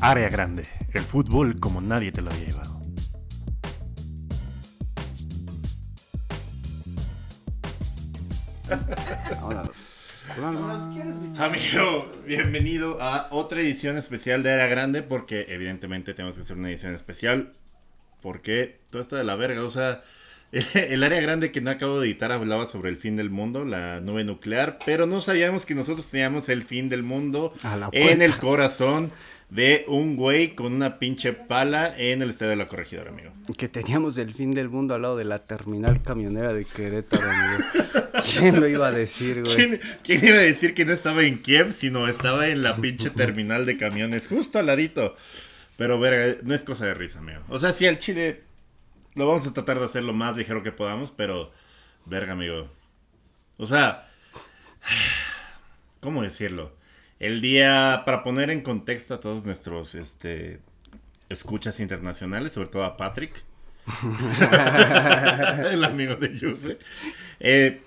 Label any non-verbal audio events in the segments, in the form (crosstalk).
Área grande, el fútbol como nadie te lo había llevado. Amigo, bienvenido a otra edición especial de Área Grande porque evidentemente tenemos que hacer una edición especial porque todo está de la verga, o sea, (laughs) el área grande que no acabo de editar hablaba sobre el fin del mundo, la nube nuclear, pero no sabíamos que nosotros teníamos el fin del mundo en el corazón de un güey con una pinche pala en el estadio de la corregidora, amigo. Que teníamos el fin del mundo al lado de la terminal camionera de Querétaro, amigo. ¿Quién lo iba a decir, güey? ¿Quién, ¿Quién, iba a decir que no estaba en Kiev, sino estaba en la pinche terminal de camiones, justo al ladito? Pero, verga, no es cosa de risa, amigo. O sea, sí, al Chile lo vamos a tratar de hacer lo más ligero que podamos, pero, verga, amigo. O sea, (sighs) ¿cómo decirlo? El día, para poner en contexto a todos nuestros este, escuchas internacionales, sobre todo a Patrick, (laughs) el amigo de Yuse. Eh,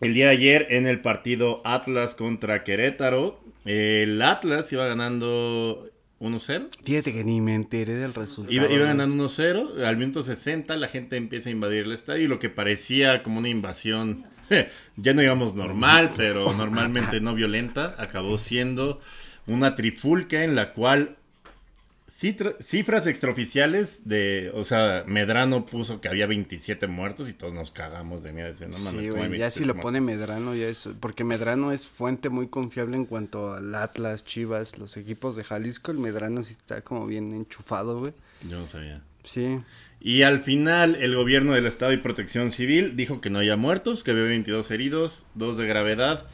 el día de ayer en el partido Atlas contra Querétaro, el Atlas iba ganando 1-0. Fíjate que ni me enteré del resultado. Iba, iba ganando 1-0. Al minuto 60 la gente empieza a invadir el estadio y lo que parecía como una invasión, (laughs) ya no digamos normal, pero normalmente no violenta, acabó siendo una trifulca en la cual cifras extraoficiales de, o sea, Medrano puso que había 27 muertos y todos nos cagamos de miedo. No mames, sí, güey, ya si lo pone Medrano, ya es, porque Medrano es fuente muy confiable en cuanto al Atlas, Chivas, los equipos de Jalisco, el Medrano sí está como bien enchufado, güey. Yo no sabía. Sí. Y al final el gobierno del Estado y Protección Civil dijo que no había muertos, que había 22 heridos, dos de gravedad.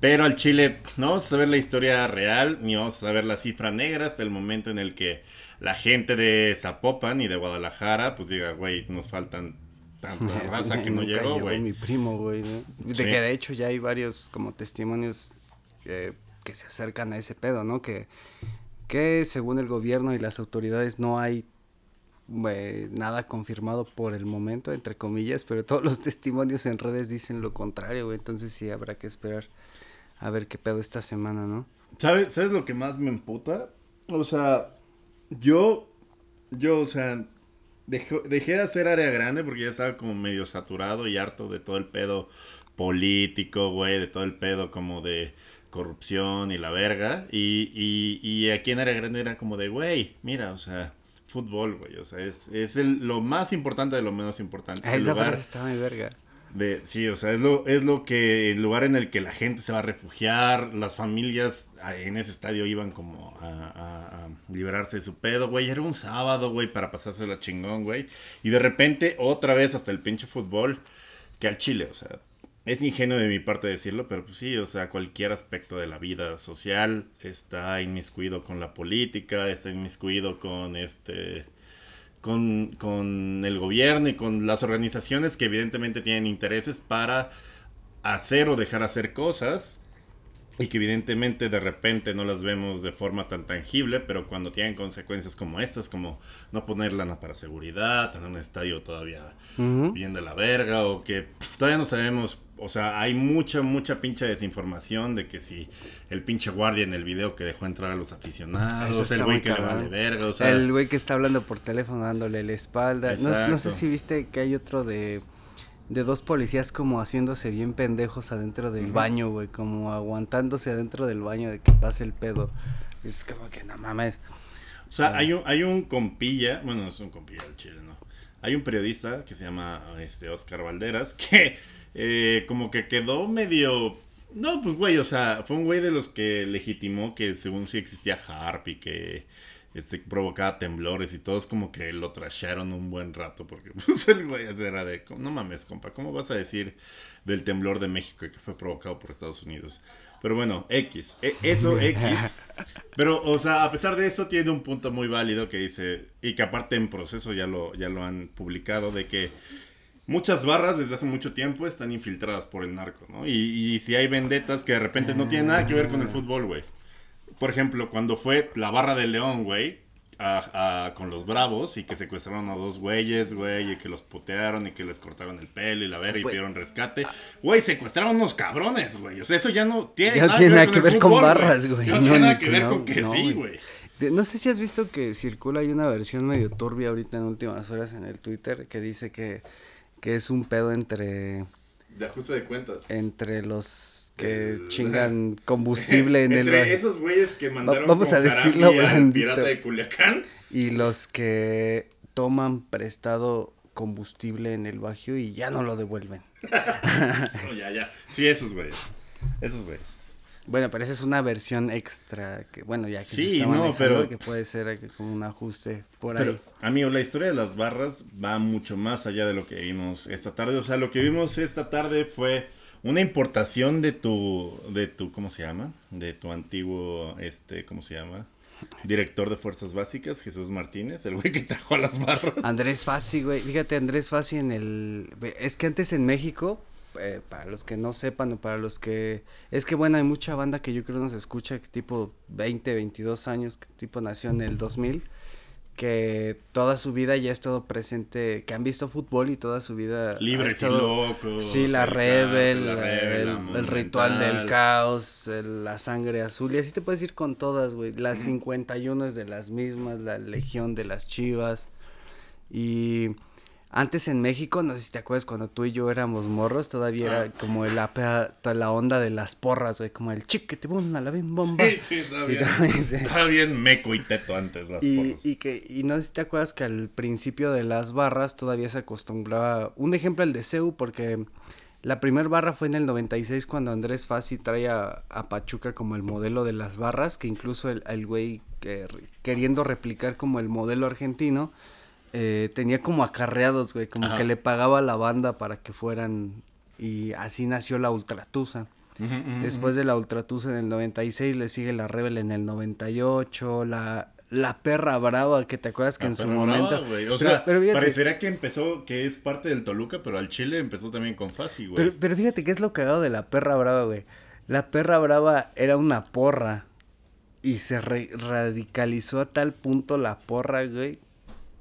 Pero al Chile no vamos a saber la historia real, ni vamos a saber la cifra negra hasta el momento en el que la gente de Zapopan y de Guadalajara, pues diga, güey, nos faltan tanta (laughs) raza que no llegó, güey. mi primo, güey. De que de hecho ya hay varios como testimonios que se acercan a ese pedo, ¿no? Que, que según el gobierno y las autoridades no hay nada confirmado por el momento, entre comillas, pero todos los (laughs) testimonios en redes dicen lo contrario, güey. Entonces sí habrá que esperar a ver qué pedo esta semana, ¿no? ¿Sabes, ¿Sabes lo que más me emputa? O sea, yo, yo, o sea, dejé, de hacer área grande porque ya estaba como medio saturado y harto de todo el pedo político, güey, de todo el pedo como de corrupción y la verga. Y, y, y aquí en área grande era como de, güey, mira, o sea, fútbol, güey, o sea, es, es el, lo más importante de lo menos importante. esa frase está muy verga. De, sí, o sea, es lo, es lo que, el lugar en el que la gente se va a refugiar, las familias en ese estadio iban como a, liberarse de su pedo, güey, era un sábado, güey, para pasarse la chingón, güey, y de repente otra vez hasta el pinche fútbol, que al Chile, o sea, es ingenuo de mi parte decirlo, pero pues sí, o sea, cualquier aspecto de la vida social está inmiscuido con la política, está inmiscuido con este con, con el gobierno y con las organizaciones que evidentemente tienen intereses para hacer o dejar hacer cosas y que evidentemente de repente no las vemos de forma tan tangible, pero cuando tienen consecuencias como estas, como no poner lana para seguridad, tener un estadio todavía bien de la verga, o que todavía no sabemos, o sea, hay mucha, mucha pinche desinformación de que si el pinche guardia en el video que dejó entrar a los aficionados, el güey que le vale verga, o sea... El güey que está hablando por teléfono dándole la espalda, no, no sé si viste que hay otro de de dos policías como haciéndose bien pendejos adentro del baño, güey, como aguantándose adentro del baño de que pase el pedo. Es como que no mames. O sea, hay un, hay un compilla, bueno, no es un compilla del Chile, ¿no? Hay un periodista que se llama este Oscar Valderas (laughs) que eh, como que quedó medio... No, pues güey, o sea, fue un güey de los que legitimó que según sí existía Harp y que este, provocaba temblores y todos como que lo trasharon un buen rato porque (laughs) pues el güey era de, no mames, compa, ¿cómo vas a decir del temblor de México que fue provocado por Estados Unidos? Pero bueno, X, e, eso X. (laughs) Pero, o sea, a pesar de eso, tiene un punto muy válido que dice, y que aparte en proceso ya lo, ya lo han publicado, de que muchas barras desde hace mucho tiempo están infiltradas por el narco, ¿no? Y, y si hay vendetas que de repente no tienen nada que ver con el fútbol, güey por ejemplo, cuando fue la barra del León, güey, con los bravos y que secuestraron a dos güeyes, güey, y que los putearon y que les cortaron el pelo y la verga y Pues, pidieron rescate. Güey, secuestraron unos cabrones, güey. O sea, eso ya no tiene Ya nada tiene nada que ver con fútbol, barras, güey. No, No, tiene nada que ver no, con que no, sí, güey. De- no sé si has visto que circula hay una versión medio turbia ahorita en últimas horas en el Twitter que dice que, que es un pedo entre, De ajuste de cuentas. entre los que El- chingan (laughs) combustible en el Entre esos güeyes que mandaron vamos con a decirlo blandito. pirata de Culiacán. y los que toman prestado combustible en el Bajío y ya no lo devuelven. (laughs) No, ya, ya. Sí, esos güeyes. Esos güeyes. Bueno, pero esa es una versión extra que bueno, ya que se está no, pero- que puede ser como un ajuste por Pero, ahí. amigo, la historia de las barras va mucho más allá de lo que vimos esta tarde. O sea, lo que vimos esta tarde fue una importación de tu, de tu, ¿cómo se llama? De tu antiguo, este, ¿cómo se llama? Director de Fuerzas Básicas, Jesús Martínez, el güey que trajo a las barras. Andrés Fassi, güey. Fíjate, Andrés Fassi en el. Es que antes en México, eh, para los que no sepan o para los que. Es que bueno, hay mucha banda que yo creo nos escucha, tipo 20, 22 años, que tipo nació en el 2000, que toda su vida ya ha estado presente, que han visto fútbol y toda su vida. Libres y estado- locos. Sí, la el Rebel, Camp, la Rebel, el, la el ritual del caos, el- la sangre azul, y así te puedes ir con todas, güey. Las 51 es de las mismas, la legión de las chivas. Y antes en México, no sé si te acuerdas cuando tú y yo éramos morros, todavía Ah. era como la, pea- toda la onda de las porras, güey, como el chiquete bum, a la bim bomba. Sí, sí, estaba bien. Estaba bien meco y teto antes las y, porras. y que, y no sé si te acuerdas que al principio de las barras todavía se acostumbraba, un ejemplo el de CEU, porque la primer barra fue en el 96 cuando Andrés Fassi trae a, a Pachuca como el modelo de las barras, que incluso el, el güey que queriendo replicar como el modelo argentino, eh, tenía como acarreados, güey, como Ajá. que le pagaba a la banda para que fueran, y así nació la Ultratusa. Después de la Ultratusa en el 96 le sigue la Rebel en el 98, la la perra brava que te acuerdas que La en su momento. O Pero- sea, pero fíjate- parecería que empezó, que es parte del Toluca, pero al Chile empezó también con Fasi, güey. Pero, pero fíjate que es lo cagado de la perra brava, güey. La perra brava era una porra. Y se re- radicalizó a tal punto la porra, güey.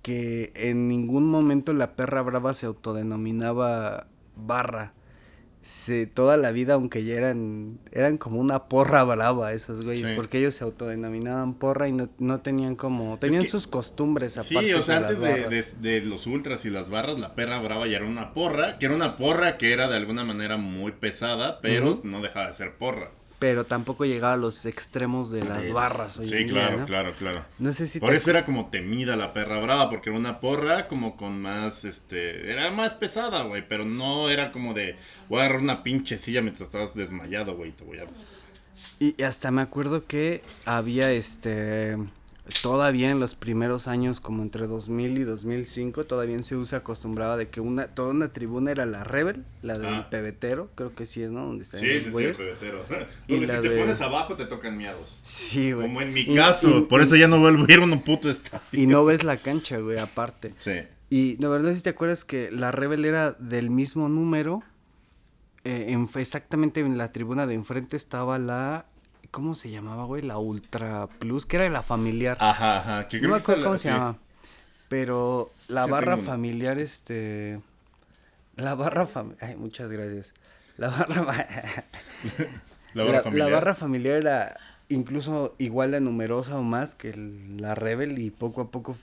Que en ningún momento la perra brava se autodenominaba barra. Se, toda la vida, aunque ya eran, eran como una porra brava esos güeyes, Sí. porque ellos se autodenominaban porra y no, no tenían como, tenían que- sus costumbres Sí, aparte o sea, de las antes de, de- de los ultras y las barras, la perra brava ya era una porra, que era una porra que era de alguna manera muy pesada, pero no dejaba de ser porra. Pero tampoco llegaba a los extremos de las barras hoy Sí, en día, claro, ¿no? claro, claro. No sé si Por te eso era como temida la perra brava, porque era una porra como con más, este, era más pesada, güey, pero no era como de, voy a agarrar una pinche silla mientras estabas desmayado, güey, te voy a... Y hasta me acuerdo que había este todavía en los primeros años como entre 2000 y 2005 todavía se usa acostumbraba de que una toda una tribuna era la Rebel, la del Ah. pebetero, creo que sí es, ¿no? Donde están Sí, sí, sí, el pebetero. (laughs) Donde la si te de- pones abajo te tocan miados. Sí, güey. Como en mi Y- caso, y- por y- eso ya no vuelvo a ir a un puto estadio. y no ves la cancha, güey, aparte. Sí. Y de verdad si te acuerdas que la Rebel era del mismo número eh, en, exactamente en la tribuna de enfrente estaba la ¿cómo se llamaba, güey? La Ultra Plus, que era la familiar. Ajá, ajá. Que No me acuerdo cómo la- se sí. llama. Pero la barra una. familiar, este. La barra familiar. Ay, muchas gracias. La barra. (laughs) La barra familiar. barra familiar era incluso igual de numerosa o más que el- la Rebel y poco a poco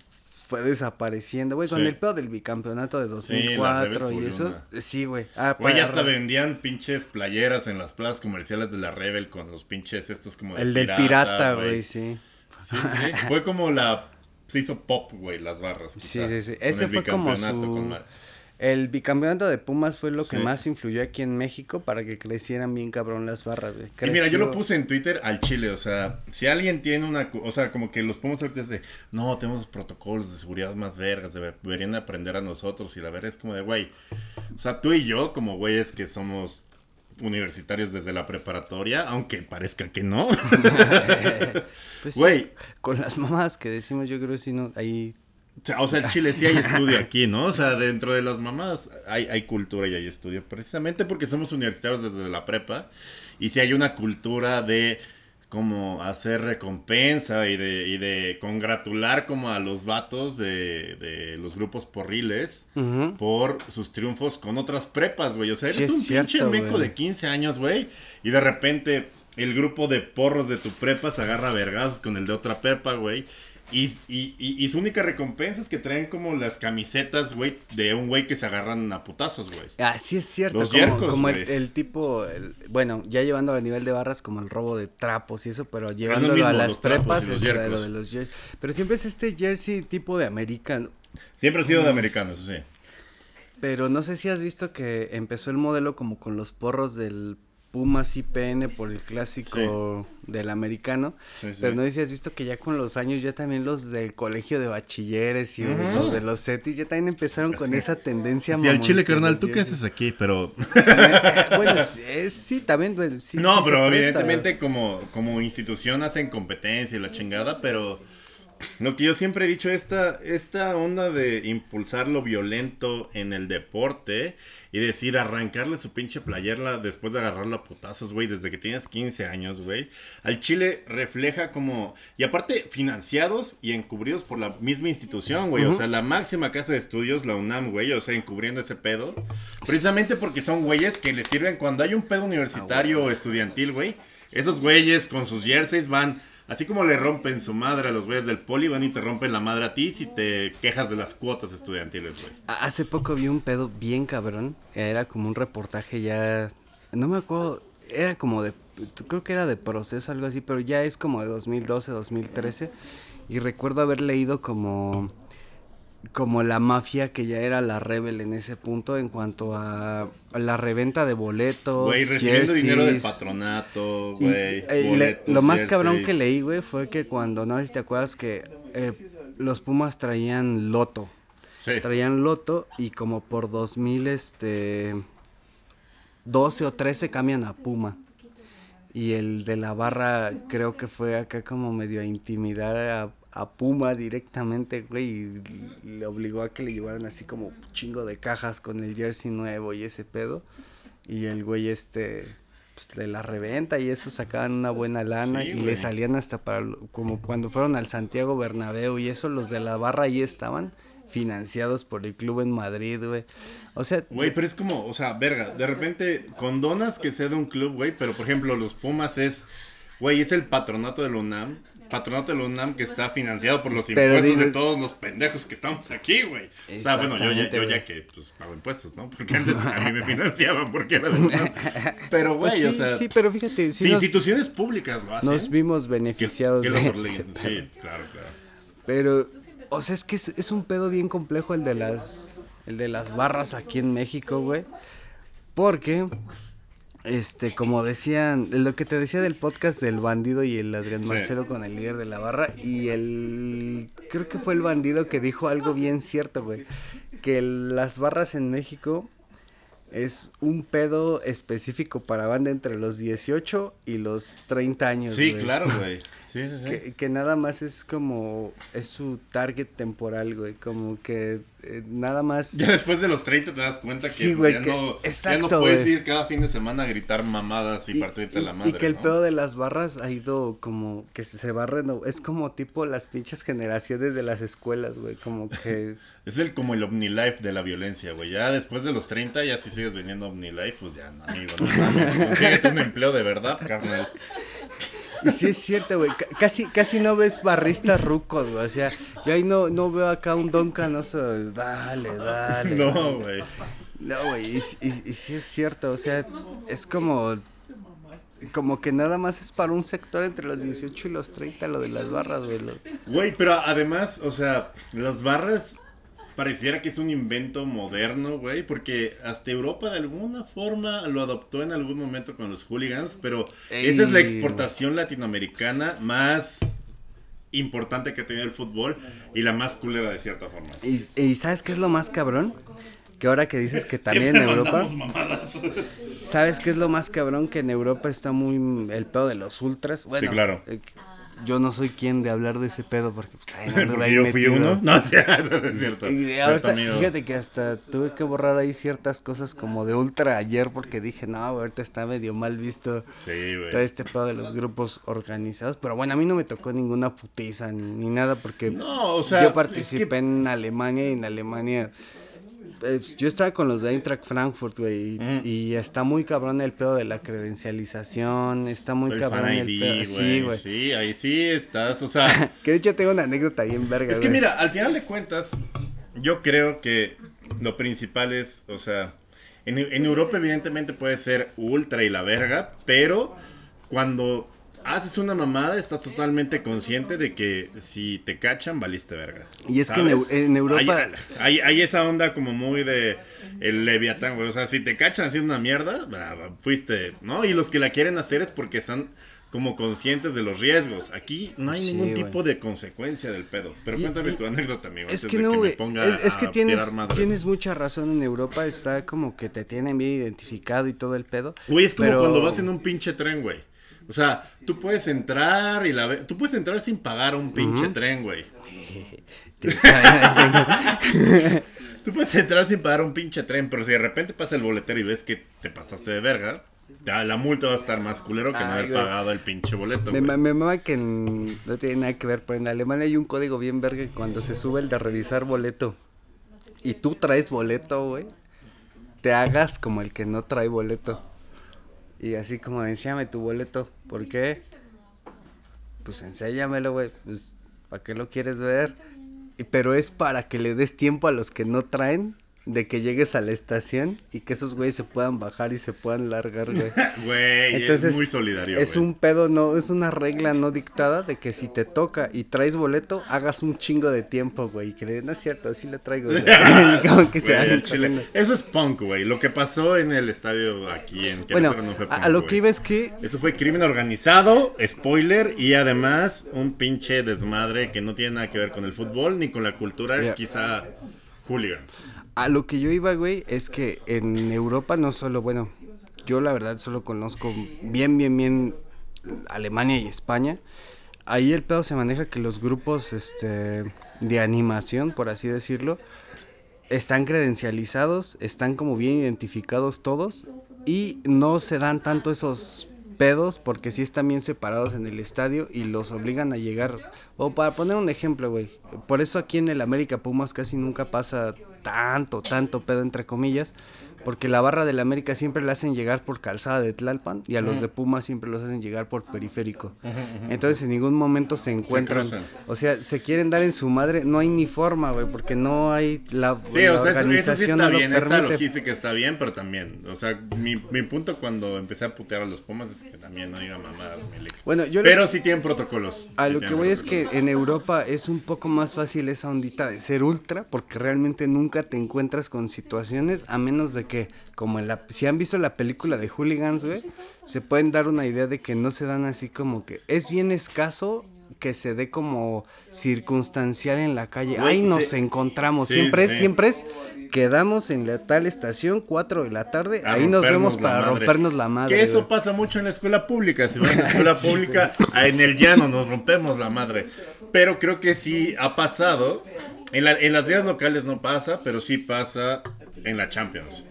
fue desapareciendo, güey, con Sí. el pedo del bicampeonato de la 2004 Rebel se y eso. una- Sí, güey. Ah, Güey, hasta vendían pinches playeras en las plazas comerciales de la Rebel con los pinches estos como de El del pirata, güey, sí. Sí, sí. (laughs) Fue como la. Se hizo pop, güey, las barras. Sí, sí, sí. con Ese fue como su... con El bicampeonato de Pumas fue lo que más influyó aquí en México para que crecieran bien cabrón las barras, güey. Y mira, yo lo Creció- puse en Twitter al chile, o sea, si alguien tiene una, o sea, como que los podemos ahorita de, no, tenemos protocolos de seguridad más vergas, debe- deberían de aprender a nosotros y la verdad es como de, güey, o sea, tú y yo como güeyes que somos universitarios desde la preparatoria, aunque parezca que no, (laughs) (laughs) Pues sí, güey, con las mamás que decimos, yo creo que sí, no, ahí... o sea, o sea, el chile sí hay estudio aquí, ¿no? O sea, dentro de las mamás hay, hay cultura y hay estudio, precisamente porque somos universitarios desde la prepa y si hay una cultura de como hacer recompensa y de, y de congratular como a los vatos de, de los grupos porriles por sus triunfos con otras prepas, güey. O sea, eres un pinche meco de 15 años, güey. Y de repente el grupo de porros de tu prepa se agarra vergas con el de otra prepa, güey. Y, y, y, su única recompensa es que traen como las camisetas, güey, de un güey que se agarran a putazos, güey. Ah, sí es cierto. Los como, como el, tipo, bueno, ya llevando al nivel de barras como el robo de trapos y eso, pero llevándolo a las prepas es lo de los jerseys. Pero siempre es este jersey tipo de americano. Siempre ha sido de americano, eso sí. Pero no sé si has visto que empezó el modelo como con los porros del Pumas IPN por el clásico del americano. Pero no sé si has visto que ya con los años ya también los del colegio de bachilleres y los de los CETIS ya también empezaron con esa tendencia. Sí, al chile carnal, ¿tú qué haces aquí? Pero... (laughs) bueno, sí, también. Pues, no, pero evidentemente como, como institución hacen competencia y la chingada, pero... Lo que yo siempre he dicho, esta, esta onda de impulsar lo violento en el deporte y decir arrancarle su pinche playera después de agarrarlo a putazos, güey, desde que tienes 15 años, güey. Al Chile refleja como... Y aparte, financiados y encubridos por la misma institución, güey. O sea, la máxima casa de estudios, la UNAM, güey. O sea, encubriendo ese pedo. Precisamente porque son güeyes que le sirven cuando hay un pedo universitario o estudiantil, güey. Esos güeyes con sus jerseys van Así como le rompen su madre a los güeyes del poli, van y te rompen la madre a ti si te quejas de las cuotas estudiantiles, güey. Hace poco vi un pedo bien cabrón. Era como un reportaje ya. No me acuerdo. Era como de. Creo que era de proceso, algo así, pero ya es como de 2012, 2013. Y recuerdo haber leído como como la mafia que ya era la rebel en ese punto en cuanto a la reventa de boletos. Güey, recibiendo dinero del patronato, güey. Eh, lo más cabrón que leí, güey, fue que cuando, no sé si te acuerdas que eh, los Pumas traían loto. Sí. Traían loto y como por 2000, este, 12 o 13 cambian a Puma. Y el de la barra creo que fue acá como medio a intimidar a, a Puma directamente, güey, y le obligó a que le llevaran así como chingo de cajas con el jersey nuevo y ese pedo. Y el güey este pues, le la reventa y eso sacaban una buena lana y le salían hasta para como cuando fueron al Santiago Bernabéu y eso los de la barra ahí estaban financiados por el club en Madrid, güey. O sea, güey, pero es como, o sea, verga, de repente condonas que sea de un club, güey, pero por ejemplo, los Pumas es Güey, es el patronato de la UNAM patronato de la UNAM que está financiado por los impuestos de todos los pendejos que estamos aquí, güey. O sea, bueno, yo ya, yo ya que pues, pago impuestos, ¿no? Porque antes a mí me financiaban porque era de UNAM. (laughs) Pero, güey, pues sí, o sea. Sí, pero fíjate. Si instituciones públicas lo hacen. Nos vimos beneficiados. Que, los sí, claro, claro. Pero, o sea, es que es, es un pedo bien complejo el de las, el de las barras aquí en México, güey. Porque este, como decían, lo que te decía del podcast del bandido y el Adrián Marcelo con el líder de la barra y el, creo que fue el bandido que dijo algo bien cierto, güey, que las barras en México es un pedo específico para banda entre los 18 y los 30 años. Sí, claro, güey. Sí, sí, sí. Que, nada más es como, es su target temporal, güey, como que eh, nada más. Ya después de los 30 te das cuenta que, pues, ya, no, ya, no, puedes ir cada fin de semana a gritar mamadas y, partirte la madre. Y que el pedo de las barras ha ido como que se, va renovando. Es como tipo las pinches generaciones de las escuelas, güey, como (laughs) que. es el como el OmniLife de la violencia, güey. Ya después de los 30, ya si sigues vendiendo OmniLife, pues ya no, amigo, no mames. (laughs) un empleo de verdad, carnal. Y sí es cierto, güey. Casi, casi no ves barristas rucos, güey. O sea, yo ahí no, no veo acá un don canoso. Dale, dale. No, güey. No, güey. Y, y, y, sí es cierto. O sea, es como. Como que nada más es para un sector entre los 18 y los 30 lo de las barras, güey. Güey, pero además, o sea, las barras pareciera que es un invento moderno, güey, porque hasta Europa de alguna forma lo adoptó en algún momento con los hooligans, pero esa es la exportación latinoamericana más importante que ha tenido el fútbol y la más culera de cierta forma. ¿Y, sabes qué es lo más cabrón? Que ahora que dices que también en Europa. ¿Sabes qué es lo más cabrón? Que en Europa está muy el pedo de los ultras. Bueno, sí, claro. Yo no soy quien de hablar de ese pedo porque pues, (laughs) porque yo fui uno. (laughs) No, es cierto. Y ahorita, fíjate que hasta tuve que borrar ahí ciertas cosas como de ultra ayer porque dije, no, ahorita está medio mal visto sí, güey. todo este pedo de los grupos organizados. Pero bueno, a mí no me tocó ninguna putiza ni, nada porque no, o sea, yo participé en Alemania y en Alemania eh, yo estaba con los de Eintracht Frankfurt, güey, y, está muy cabrón el pedo de la credencialización, está muy cabrón el pedo. Sí, güey. Sí, ahí sí estás, o sea. (laughs) que de hecho tengo una anécdota bien verga, Es que mira, al final de cuentas, yo creo que lo principal es, o sea, en, en Europa evidentemente puede ser ultra y la verga, pero cuando haces una mamada, estás totalmente consciente de que si te cachan, valiste verga. Y es que en, Europa. Hay, hay, esa onda como muy de el Leviatán, güey. O sea, si te cachan haciendo una mierda, fuiste, ¿no? Y los que la quieren hacer es porque están como conscientes de los riesgos. Aquí no hay ningún tipo de consecuencia del pedo. Pero cuéntame tu anécdota, amigo. Es que no, es, es, que tienes, tienes mucha razón. En Europa está como que te tienen bien identificado y todo el pedo. Güey, es como cuando vas en un pinche tren, güey. O sea, tú puedes entrar y la tú puedes entrar sin pagar un pinche tren, güey. (laughs) tú puedes entrar sin pagar un pinche tren, pero si de repente pasa el boletero y ves que te pasaste de verga, la multa va a estar más culero que no haber pagado el pinche boleto. Me, me mama que no tiene nada que ver, pero en Alemania hay un código bien verga que cuando se sube el de revisar boleto y tú traes boleto, güey, te hagas como el que no trae boleto. Y así como, enséñame tu boleto. ¿Por qué? Pues enséñamelo, güey. Pues, ¿para qué lo quieres ver? Y, pero es para que le des tiempo a los que no traen de que llegues a la estación y que esos güeyes se puedan bajar y se puedan largar, güey. (laughs) Güey, es muy solidario. Es un pedo, no, es una regla no dictada de que si te toca y traes boleto, hagas un chingo de tiempo, güey. Que no es cierto, así le traigo. (laughs) (laughs) Como que se Eso es punk, güey. Lo que pasó en el estadio aquí en Bueno, no fue punk, a, lo que iba es que. Eso fue crimen organizado, spoiler, y además un pinche desmadre que no tiene nada que ver con el fútbol ni con la cultura, quizá hooligan. A lo que yo iba, güey, es que en Europa no solo, bueno, yo la verdad solo conozco bien, bien, bien Alemania y España. Ahí el pedo se maneja que los grupos este, de animación, por así decirlo, están credencializados, están como bien identificados todos y no se dan tanto esos pedos porque sí están bien separados en el estadio y los obligan a llegar. O para poner un ejemplo, güey. Por eso aquí en el América Pumas casi nunca pasa tanto, tanto pedo entre comillas porque la barra del América siempre la hacen llegar por calzada de Tlalpan y a los de Puma siempre los hacen llegar por periférico. Entonces en ningún momento se encuentran. o sea, se quieren dar en su madre, no hay ni forma, güey, porque no hay la, sí, o sea, organización. Eso, sí está bien, esa logística está bien, pero también, o sea, mi, mi, punto cuando empecé a putear a los Pumas es que también no diga mamadas, Bueno, yo Pero sí tienen protocolos. A lo que voy es que en Europa es un poco más fácil esa ondita de ser ultra, porque realmente nunca te encuentras con situaciones a menos de que como en la, si han visto la película de Hooligans, güey, se pueden dar una idea de que no se dan así como que es bien escaso que se dé como circunstancial en la calle. Ahí nos encontramos. siempre es, siempre es, quedamos en la tal estación, 4 de la tarde, ahí nos vemos para rompernos la madre. Que eso pasa mucho en la escuela pública. Si van en la (laughs) escuela pública, en el llano nos rompemos la madre. Pero creo que sí ha pasado. En, la, en las vías locales no pasa, pero sí pasa en la Champions.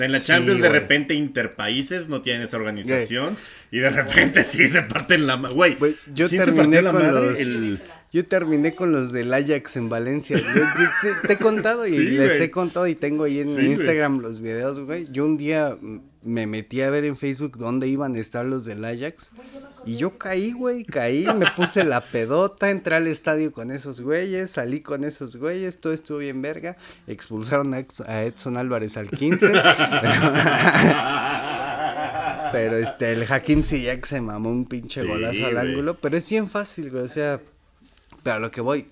Sea, en la Champions de repente interpaíses no tienen esa organización y de repente (laughs) sí se parten la güey. Yo terminé con los Yo terminé con los del Ajax en Valencia. te, he contado y les he contado y tengo ahí en Instagram los videos, güey. Yo un día me metí a ver en Facebook dónde iban a estar los del Ajax. Y yo caí, güey, caí, me puse la pedota, entré al estadio con esos güeyes, salí con esos güeyes, todo estuvo bien verga. Expulsaron a Edson Álvarez al 15. (laughs) pero este, el Hakim que se mamó un pinche golazo al ángulo. Pero es bien fácil, güey, o sea, pero a lo que voy,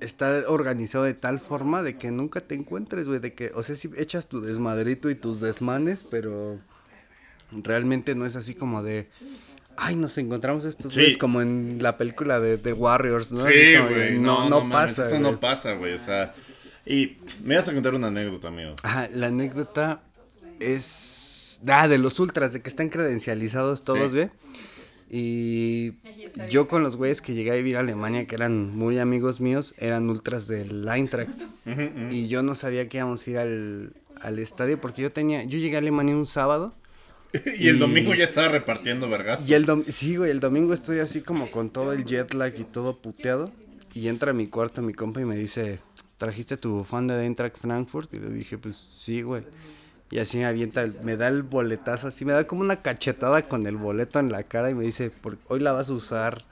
está organizado de tal forma de que nunca te encuentres, güey, de que, o sea, si echas tu desmadrito y tus desmanes, pero realmente no es así como de, ay, nos encontramos estos güeyes como en la película de, The Warriors, ¿no? Sí, güey, no, no, pasa. eso no pasa, güey, o sea, y me vas a contar una anécdota, amigo. Ajá, la anécdota es, ah, de los ultras, de que están credencializados todos, güey. Y yo con los güeyes que llegué a vivir a Alemania, que eran muy amigos míos, eran ultras del Eintracht. (laughs) Y yo no sabía que íbamos a ir al, al estadio porque yo tenía, yo llegué a Alemania un sábado. (laughs) y, el domingo ya estaba repartiendo, ¿verdad? Y el sí, güey, el domingo estoy así como con todo el jet lag y todo puteado. Y entra a mi cuarto mi compa y me dice, ¿trajiste tu bufanda de Eintracht Frankfurt? Y le dije, pues sí, güey. Y así me avienta, me da el boletazo, así me da como una cachetada con el boleto en la cara y me dice, hoy la vas a usar.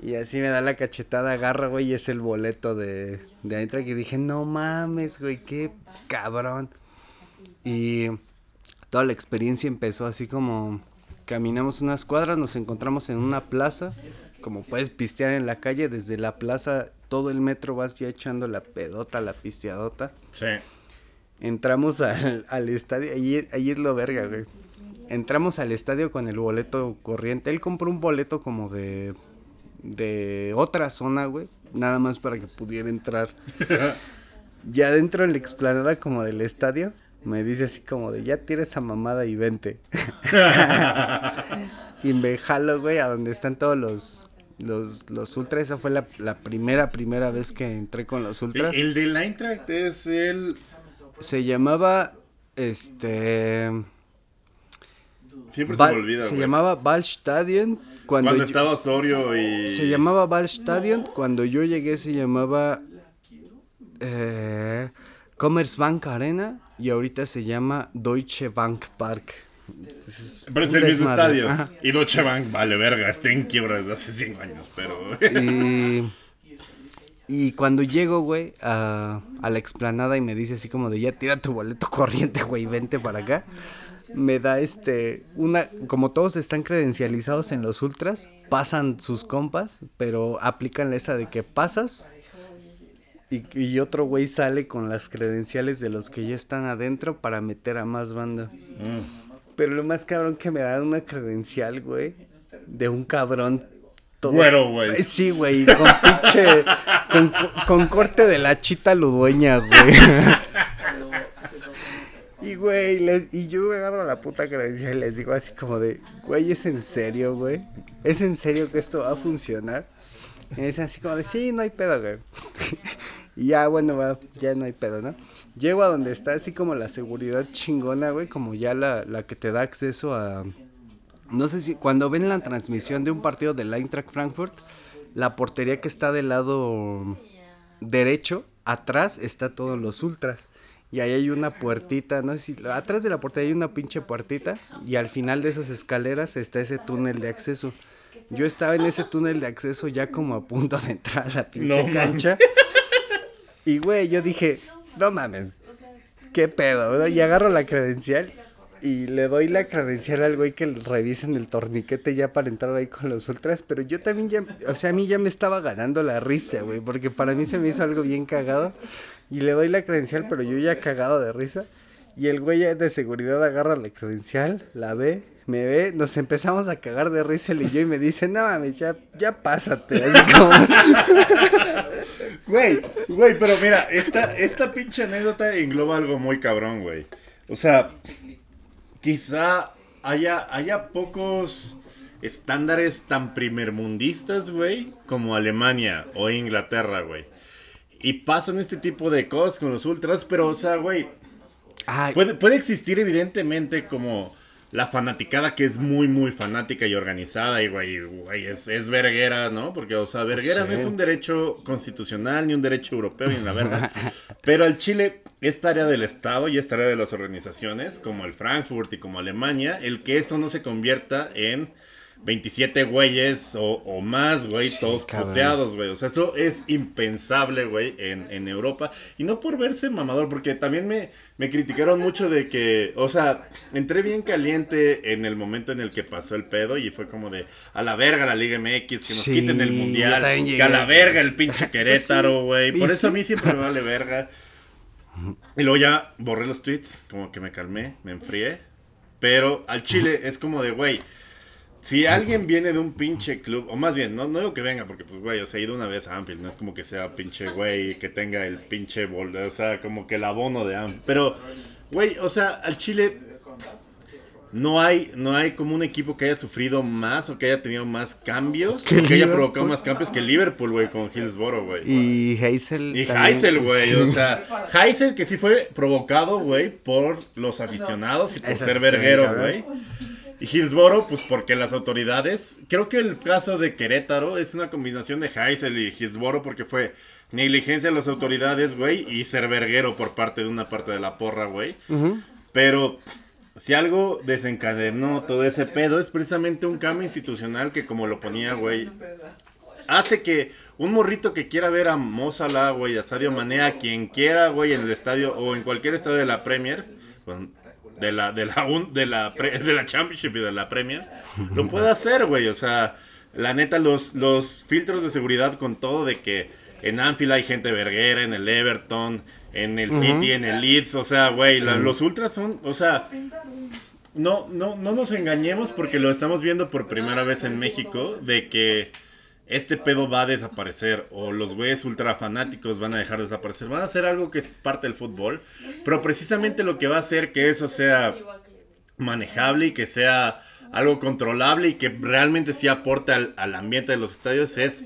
Y así me da la cachetada, agarra, güey, y es el boleto de, de. Y dije, no mames, güey, qué cabrón. Y toda la experiencia empezó así como caminamos unas cuadras, nos encontramos en una plaza como puedes pistear en la calle, desde la plaza, todo el metro vas ya echando la pedota, la pisteadota. Sí. Entramos al, al estadio, ahí, ahí es lo verga, güey. Entramos al estadio con el boleto corriente. Él compró un boleto como de, de otra zona, güey. Nada más para que pudiera entrar. ya dentro en la explanada como del estadio, me dice así como de, ya tienes esa mamada y vente. (laughs) (laughs) y me jalo, güey, a donde están todos los, los, los ultras, esa fue la, la, primera, primera vez que entré con los ultras. El, de la Eintracht es el... Se llamaba, este... Siempre se me olvida, Se llamaba Waldstadion. Cuando, cuando estaba Osorio y... Se llamaba Waldstadion. Cuando yo llegué se llamaba... Eh, Commerzbank Arena. Y ahorita se llama Deutsche Bank Park. Pero es el mismo estadio. Y Deutsche Bank, vale, verga, está en quiebra desde hace 5 años, pero. y, y cuando llego, güey, a, a, la explanada y me dice así como de ya tira tu boleto corriente, güey, vente para acá. Me da este, una, como todos están credencializados en los ultras, pasan sus compas, pero aplican esa de que pasas y, y, otro güey sale con las credenciales de los que ya están adentro para meter a más banda. Mm. Pero lo más cabrón que me da una credencial, güey, de un cabrón. Bueno, güey. Sí, güey, con pinche. con, con, corte de la chita ludueña, güey. y, güey, les, y yo agarro la puta credencial y les digo así como de, güey, ¿es en serio, güey? ¿Es en serio que esto va a funcionar? Y dicen así como de, sí, no hay pedo, güey. (laughs) y ya, bueno, va, ya no hay pedo, ¿no? Llego a donde está así como la seguridad chingona, güey, como ya la, la que te da acceso a... No sé si cuando ven la transmisión de un partido del Eintracht Frankfurt, la portería que está del lado derecho, atrás está todos los ultras. Y ahí hay una puertita, no sé si atrás de la portería hay una pinche puertita y al final de esas escaleras está ese túnel de acceso. Yo estaba en ese túnel de acceso ya como a punto de entrar a la pinche cancha. Y güey, yo dije, no mames. ¿Qué pedo? Y agarro la credencial y le doy la credencial al güey que revisen el torniquete ya para entrar ahí con los ultras, pero yo también ya, o sea, a mí ya me estaba ganando la risa, güey, porque para mí se me hizo algo bien cagado y le doy la credencial, pero yo ya cagado de risa y el güey de seguridad agarra la credencial, la ve, me ve, nos empezamos a cagar de risa y yo y me dice, no mames, ya, ya pásate, así como... (laughs) Güey, güey, pero mira, esta, esta pinche anécdota engloba algo muy cabrón, güey. O sea, quizá haya, haya pocos estándares tan primermundistas, güey, como Alemania o Inglaterra, güey. Y pasan este tipo de cosas con los ultras, pero, o sea, güey, puede, puede existir evidentemente como la fanaticada que es muy, muy fanática y organizada y, güey, es, es verguera, ¿no? Porque, o sea, verguera no es un derecho constitucional ni un derecho europeo ni la verga. (laughs) Pero al Chile, esta área del Estado y esta área de las organizaciones, como el Frankfurt y como Alemania, el que eso no se convierta en 27 güeyes o, más, güey, todos puteados, güey. O sea, eso es impensable, güey, en, en, Europa. Y no por verse mamador, porque también me, me criticaron mucho de que, o sea, entré bien caliente en el momento en el que pasó el pedo y fue como de, a la verga la Liga MX, que nos quiten el Mundial, que a la verga el (laughs) pinche Querétaro, güey. Por eso a mí siempre me vale verga. (laughs) Y luego ya borré los tweets, como que me calmé, me enfrié. Pero al Chile es como de, güey si alguien viene de un pinche club, o más bien, no, no digo que venga, porque pues, güey, o sea, he ido una vez a Anfield, no es como que sea pinche güey que tenga el pinche o sea, como que el abono de Anfield. Pero, güey, o sea, al Chile, no hay, no hay como un equipo que haya sufrido más o que haya tenido más cambios, que, haya provocado más cambios que Liverpool, güey, con Hillsborough, güey. Y Heisel. Y Heisel, güey, o sea, Heisel que sí fue provocado, güey, por los aficionados y por ser verguero, güey. Y Hillsborough, pues porque las autoridades, creo que el caso de Querétaro es una combinación de Heisel y Hillsborough porque fue negligencia de las autoridades, güey, y ser verguero por parte de una parte de la porra, güey. Pero si algo desencadenó todo ese pedo es precisamente un cambio institucional que como lo ponía, güey, hace que un morrito que quiera ver a Mozala, güey, a Sadio Mané, a quien quiera, güey, en el estadio o en cualquier estadio de la Premier, de la de la de la de la Championship y de la Premier, (laughs) lo puede hacer, güey, o sea, la neta los los filtros de seguridad con todo de que en Anfield hay gente verguera, en el Everton, en el City, en el Leeds, o sea, güey, los ultras son, o sea, no, no, no nos engañemos porque lo estamos viendo por primera vez en México, de que este pedo va a desaparecer o los güeyes ultra fanáticos van a dejar de desaparecer, van a hacer algo que es parte del fútbol, pero precisamente lo que va a hacer que eso sea manejable y que sea algo controlable y que realmente sí aporte al ambiente de los estadios es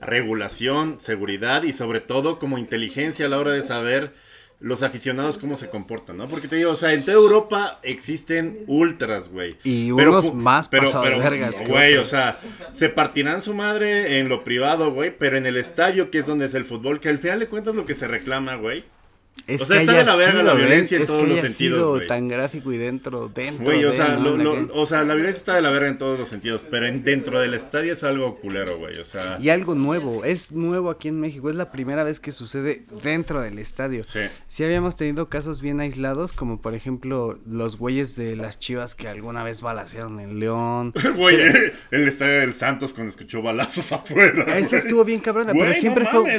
regulación, seguridad y sobre todo como inteligencia a la hora de saber los aficionados cómo se comportan, ¿no? Porque te digo, o sea, en toda Europa existen ultras, güey. Y unos más pero, pero, vergas. Güey, o sea, se partirán su madre en lo privado, güey, pero en el estadio, que es donde es el fútbol, que al final de cuentas lo que se reclama, güey, es o sea, que está de la verga la violencia en todos los sentidos. Sido tan gráfico y dentro, dentro. Güey, o, sea, o sea, la violencia está de la verga en todos los sentidos, pero en, dentro del estadio es algo culero, güey. O sea. Y algo nuevo, es nuevo aquí en México, es la primera vez que sucede dentro del estadio. Sí. Sí habíamos tenido casos bien aislados, como por ejemplo los güeyes de las chivas que alguna vez balacearon en León. (laughs) güey, (laughs) el estadio del Santos cuando escuchó balazos (laughs) afuera. Eso estuvo bien cabrón, pero siempre fue.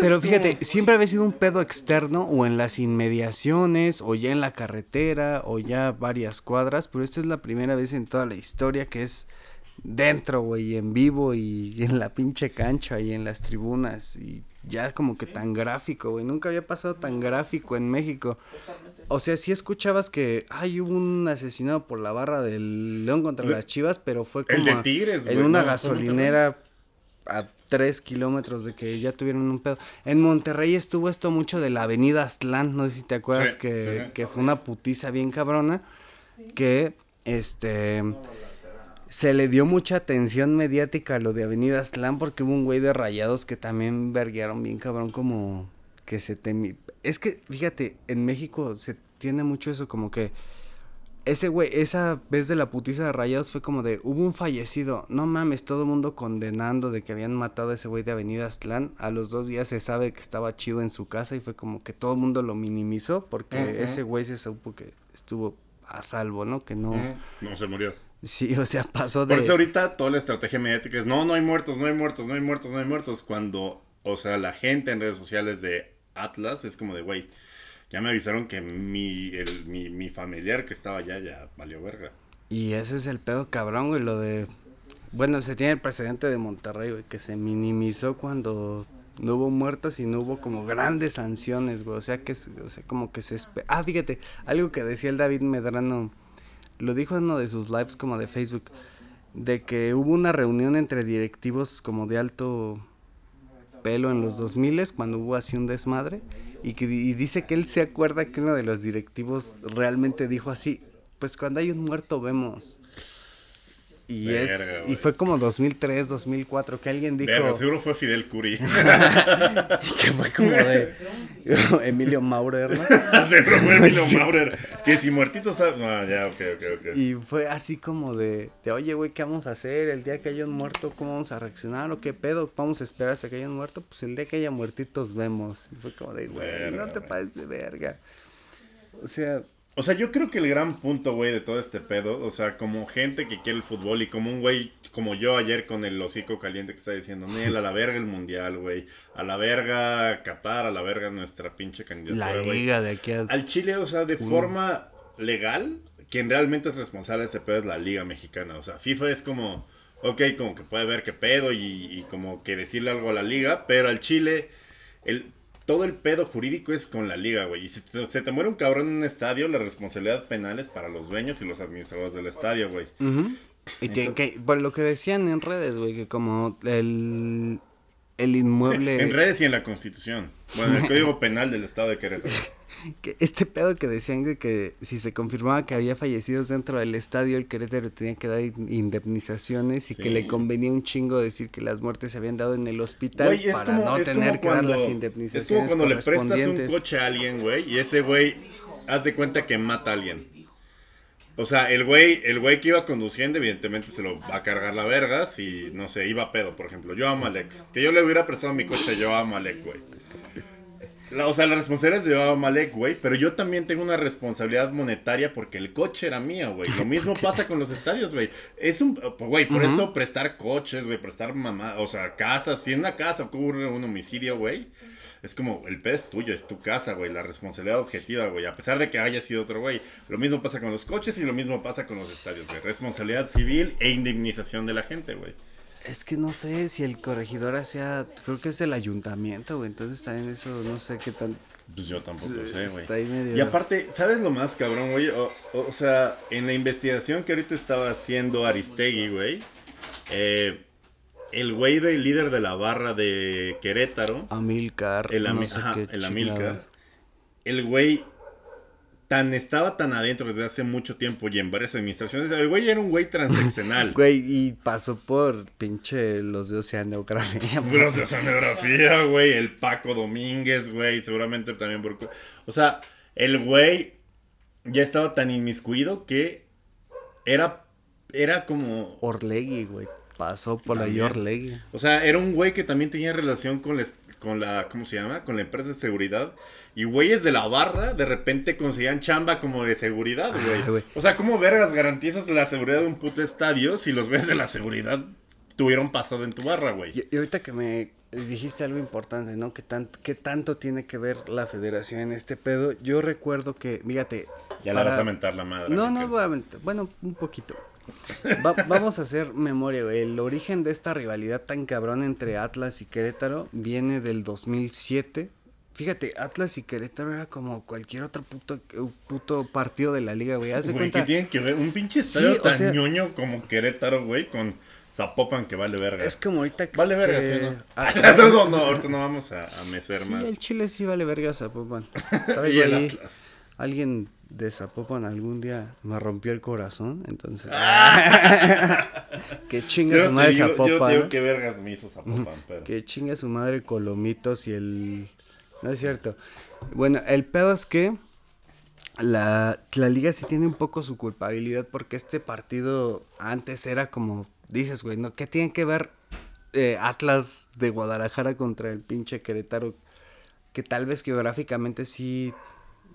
pero fíjate, siempre había sido un pedo externo o en las inmediaciones o ya en la carretera o ya varias cuadras, pero esta es la primera vez en toda la historia que es dentro, güey, en vivo y (laughs) en la pinche cancha y en las tribunas y ya como que tan gráfico, güey, nunca había pasado tan gráfico en México. O sea, sí escuchabas que hay un asesinado por la barra del León contra las Chivas, pero fue como en una gasolinera a tres kilómetros de que ya tuvieron un pedo. En Monterrey estuvo esto mucho de la avenida Aztlán, no sé si te acuerdas que, que, fue una putiza bien cabrona, que este se le dio mucha atención mediática a lo de Avenida Aztlán porque hubo un güey de rayados que también verguearon bien cabrón como que se temi... Es que, fíjate, en México se tiene mucho eso como que ese güey, esa vez de la putiza de Rayados fue como de, hubo un fallecido, no mames, todo el mundo condenando de que habían matado a ese güey de Avenida Aztlán, a los dos días se sabe que estaba chido en su casa y fue como que todo el mundo lo minimizó porque ese güey se supo que estuvo a salvo, ¿no? Que no... No se murió. Sí, o sea, pasó de... Por eso ahorita toda la estrategia mediática es, no, no hay muertos, no hay muertos, no hay muertos, no hay muertos, cuando, o sea, la gente en redes sociales de Atlas es como de, güey, ya me avisaron que mi, el, mi, mi familiar que estaba allá ya valió verga. Y ese es el pedo cabrón, güey, lo de... Bueno, se tiene el precedente de Monterrey, güey, que se minimizó cuando no hubo muertos y no hubo como grandes sanciones, güey. O sea que, o sea, como que se... Ah, fíjate, algo que decía el David Medrano, lo dijo en uno de sus lives como de Facebook, de que hubo una reunión entre directivos como de alto pelo en los 2000 cuando hubo así un desmadre y, que, dice que él se acuerda que uno de los directivos realmente dijo así, pues cuando hay un muerto vemos. Y es y fue como 2003, 2004 que alguien dijo Verga, seguro fue Fidel Curi. (laughs) (laughs) que fue como de (laughs) Emilio Maurer, ¿no? seguro fue Emilio Maurer. Que si muertitos no, ya, ok, ok, ok. Y fue así como de, de oye, güey, ¿qué vamos a hacer? El día que haya un muerto, ¿cómo vamos a reaccionar? ¿O qué pedo? ¿Vamos a esperar hasta que haya un muerto? Pues el día que haya muertitos vemos. Y fue como de, güey, no te pases de verga. O sea, o sea, yo creo que el gran punto, güey, de todo este pedo, o sea, como gente que quiere el fútbol y como un güey como yo ayer con el hocico caliente que está diciendo, Nel, a la verga el mundial, güey, a la verga Qatar, a la verga nuestra pinche candidatura, La liga de aquí al... Chile, o sea, de forma legal, quien realmente es responsable de ese pedo es la liga mexicana, o sea, FIFA es como, ok, como que puede ver qué pedo y, y como que decirle algo a la liga, pero al Chile, el todo el pedo jurídico es con la liga, güey. Y si se te muere un cabrón en un estadio, la responsabilidad penal es para los dueños y los administradores del estadio, güey. Y que, que, lo que decían en redes, güey, que como el, el inmueble... (laughs) En redes y en la constitución. Bueno, en el código penal del estado de Querétaro. Que este pedo que decían de que si se confirmaba que había fallecidos dentro del estadio, el Querétaro tenía que dar indemnizaciones y que le convenía un chingo decir que las muertes se habían dado en el hospital para no tener que dar las indemnizaciones. Es como cuando le prestas un coche a alguien, güey, y ese güey haz de cuenta que mata a alguien. O sea, el güey, el güey que iba conduciendo, evidentemente se lo va a cargar la verga si, no sé, iba a pedo, por ejemplo. Yo a Malek. Que yo le hubiera prestado mi coche yo a Malek, güey o sea, la responsabilidad es de Malek, güey, pero yo también tengo una responsabilidad monetaria porque el coche era mío, güey. Lo (laughs) mismo pasa con los estadios, güey. Es un, güey, por eso prestar coches, güey, prestar mamá, o sea, casas. Si en una casa ocurre un homicidio, güey, es como, el pez es tuyo, es tu casa, güey, la responsabilidad objetiva, güey, a pesar de que haya sido otro güey. Lo mismo pasa con los coches y lo mismo pasa con los estadios, güey. Responsabilidad civil e indemnización de la gente, güey. Es que no sé si el corregidor sea, creo que es el ayuntamiento, güey. Entonces también eso, no sé qué tan... Pues yo tampoco sé, güey. Y aparte, ¿sabes lo más cabrón, güey? O, sea, en la investigación que ahorita estaba haciendo Aristegui, güey, eh, el güey del líder de la barra de Querétaro. Amilcar. El, el Amilcar. El güey tan estaba tan adentro desde hace mucho tiempo y en varias administraciones. El güey era un güey transaccional. (laughs) güey, y pasó por pinche los de oceanografía. Los de oceanografía, güey. El Paco Domínguez, güey. Seguramente también por. O sea, el güey ya estaba tan inmiscuido que era. Era como. Orlegui, güey. Pasó por la Orlegui. O sea, era un güey que también tenía relación con, les, con la. ¿Cómo se llama? Con la empresa de seguridad y güeyes de la barra de repente conseguían chamba como de seguridad, güey. o sea, ¿cómo vergas garantizas la seguridad de un puto estadio si los güeyes de la seguridad tuvieron pasado en tu barra, güey? Y, ahorita que me dijiste algo importante, ¿no? ¿Qué, ¿Qué tanto tiene que ver la federación en este pedo? Yo recuerdo que, fíjate... Ya la vas a mentar la madre. No, no, voy a mentar. Bueno, un poquito. (laughs) vamos a hacer memoria, güey. El origen de esta rivalidad tan cabrón entre Atlas y Querétaro viene del 2007 Fíjate, Atlas y Querétaro era como cualquier otro puto, puto partido de la liga, güey. Güey, ¿qué tiene que ver? Un pinche estadio tan ñoño como Querétaro, güey, con Zapopan que vale verga. Es como ahorita que... Vale verga, ¿sí no? Ah, (laughs) no, no, ahorita no vamos a, a mecer sí, más. el Chile sí vale verga Zapopan. (laughs) y el Atlas. Alguien de Zapopan algún día me rompió el corazón, entonces... (laughs) que chinga su madre Zapopan. Yo digo que vergas me hizo Zapopan, pero... Que chinga su madre Colomitos y el no es cierto. Bueno, el pedo es que la, la liga sí tiene un poco su culpabilidad porque este partido antes era como, dices, güey, ¿no? ¿Qué tiene que ver eh, Atlas de Guadalajara contra el pinche Querétaro? Que tal vez geográficamente sí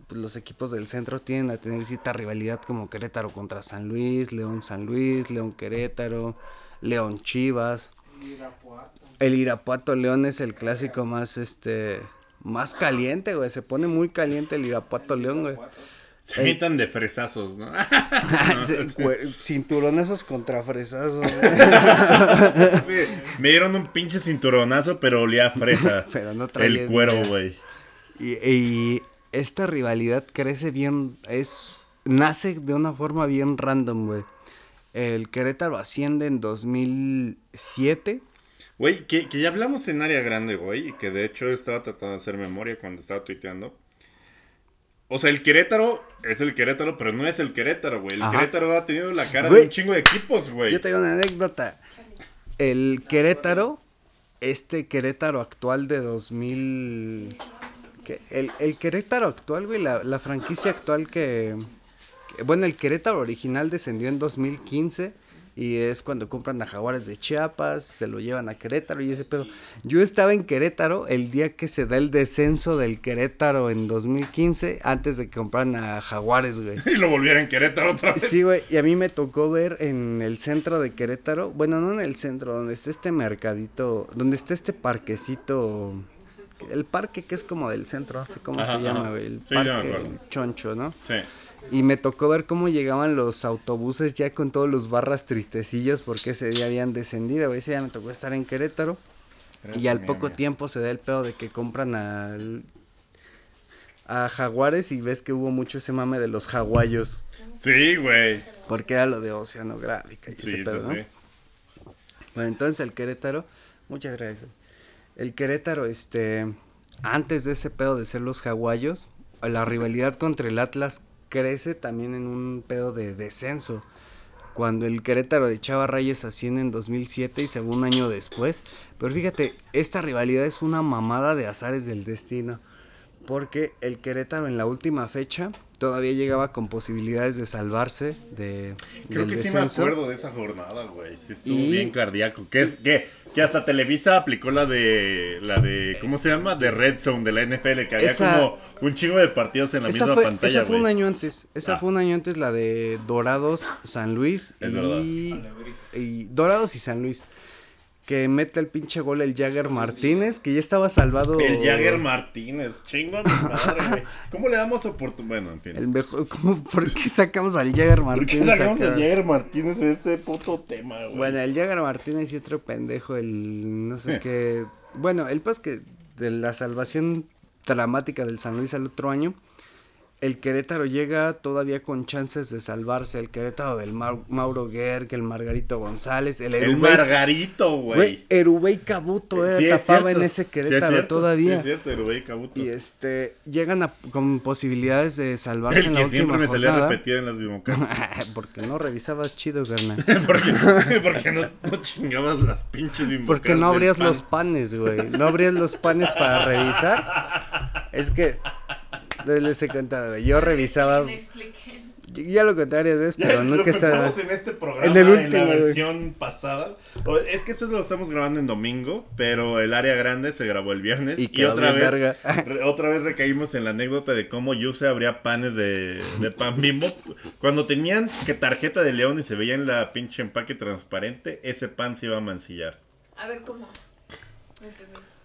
pues, los equipos del centro tienen a tener cierta rivalidad como Querétaro contra San Luis, León San Luis, León Querétaro, León Chivas. El Irapuato León es el clásico más este más caliente, güey. Se pone muy caliente el Irapuato León, güey. Se imitan de fresazos, ¿no? (laughs) Cinturonazos contra fresazos. me dieron un pinche cinturonazo, pero olía a fresa. (laughs) pero no traía El cuero, güey. Y, y, esta rivalidad crece bien, es nace de una forma bien random, güey. El Querétaro asciende en 2007 Güey, que, que, ya hablamos en área grande, güey, y que de hecho estaba tratando de hacer memoria cuando estaba tuiteando. O sea, el Querétaro es el Querétaro, pero no es el Querétaro, güey. El Querétaro ha tenido la cara de un chingo de equipos, güey. Yo tengo una anécdota. El Querétaro, este Querétaro actual de 2000... El, el Querétaro actual, güey, la, la franquicia actual que, que... Bueno, el Querétaro original descendió en 2015 y es cuando compran a Jaguares de Chiapas, se lo llevan a Querétaro y ese pedo. Yo estaba en Querétaro el día que se da el descenso del Querétaro en 2015, antes de que compraran a Jaguares, güey. (laughs) Y lo volvieran en Querétaro otra vez. Sí, güey, y a mí me tocó ver en el centro de Querétaro, bueno, no en el centro, donde está este mercadito, donde está este parquecito el parque que es como del centro, no sé cómo se llama, güey. El parque choncho, ¿no? Sí. Y me tocó ver cómo llegaban los autobuses ya con todos los barras tristecillos porque ese día habían descendido. Ese día me tocó estar en Querétaro. y al poco tiempo se da el pedo de que compran al a Jaguares y ves que hubo mucho ese mame de los jaguayos. Sí, güey. Porque era lo de oceanográfica y ese pedo, ¿no? Bueno, entonces el Querétaro, muchas gracias. El Querétaro, este, antes de ese pedo de ser los jaguayos, la rivalidad contra el Atlas crece también en un pedo de descenso. Cuando el Querétaro de Chava Reyes asciende en 2007 y se un año después. Pero fíjate, esta rivalidad es una mamada de azares del destino porque el Querétaro en la última fecha todavía llegaba con posibilidades de salvarse de Creo que sí me acuerdo de esa jornada, güey. Sí estuvo bien cardíaco. Que, que, que, hasta Televisa aplicó la de la de ¿cómo se llama? De Red Zone de la NFL, que había como un chingo de partidos en la misma pantalla, Esa fue un año antes. Esa ah. fue un año antes la de Dorados San Luis y, y Dorados y San Luis que mete el pinche gol el Jagger Martínez, que ya estaba salvado. El Jagger Martínez, chingo (laughs) madre, ¿Cómo le damos oportunidad? Bueno, en fin. El mejor, ¿cómo, ¿Por qué sacamos al Jagger Martínez? ¿Por qué sacamos al Jagger Martínez en este puto tema, güey? Bueno, el Jagger Martínez y otro pendejo, el no sé qué. Bueno, el pues que de la salvación dramática del San Luis al otro año el Querétaro llega todavía con chances de salvarse. El Querétaro del Mauro Guerg, el Margarito González, el El Margarito, güey. Erubey Cabuto era, tapaba en ese Querétaro todavía. Sí es cierto, Erubey Cabuto. Y este, llegan a, con posibilidades de salvarse en la última siempre me salía repetido en las bimocartas. (laughs) porque no revisabas chido, carnal. (laughs) porque, porque no, no, chingabas las pinches bimocartas. Porque no abrías los panes, güey. No abrías los panes para revisar. Es que les he contado, Yo revisaba. Ya lo conté varias veces, pero nunca está. en este programa, en, el último, la versión pasada. Es que esto lo estamos grabando en domingo, pero el área grande se grabó el viernes. Y, otra vez otra vez recaímos en la anécdota de cómo Yuse abría panes de, de pan bimbo. Cuando tenían que tarjeta de león y se veía en la pinche empaque transparente, ese pan se iba a mancillar. A ver, ¿cómo?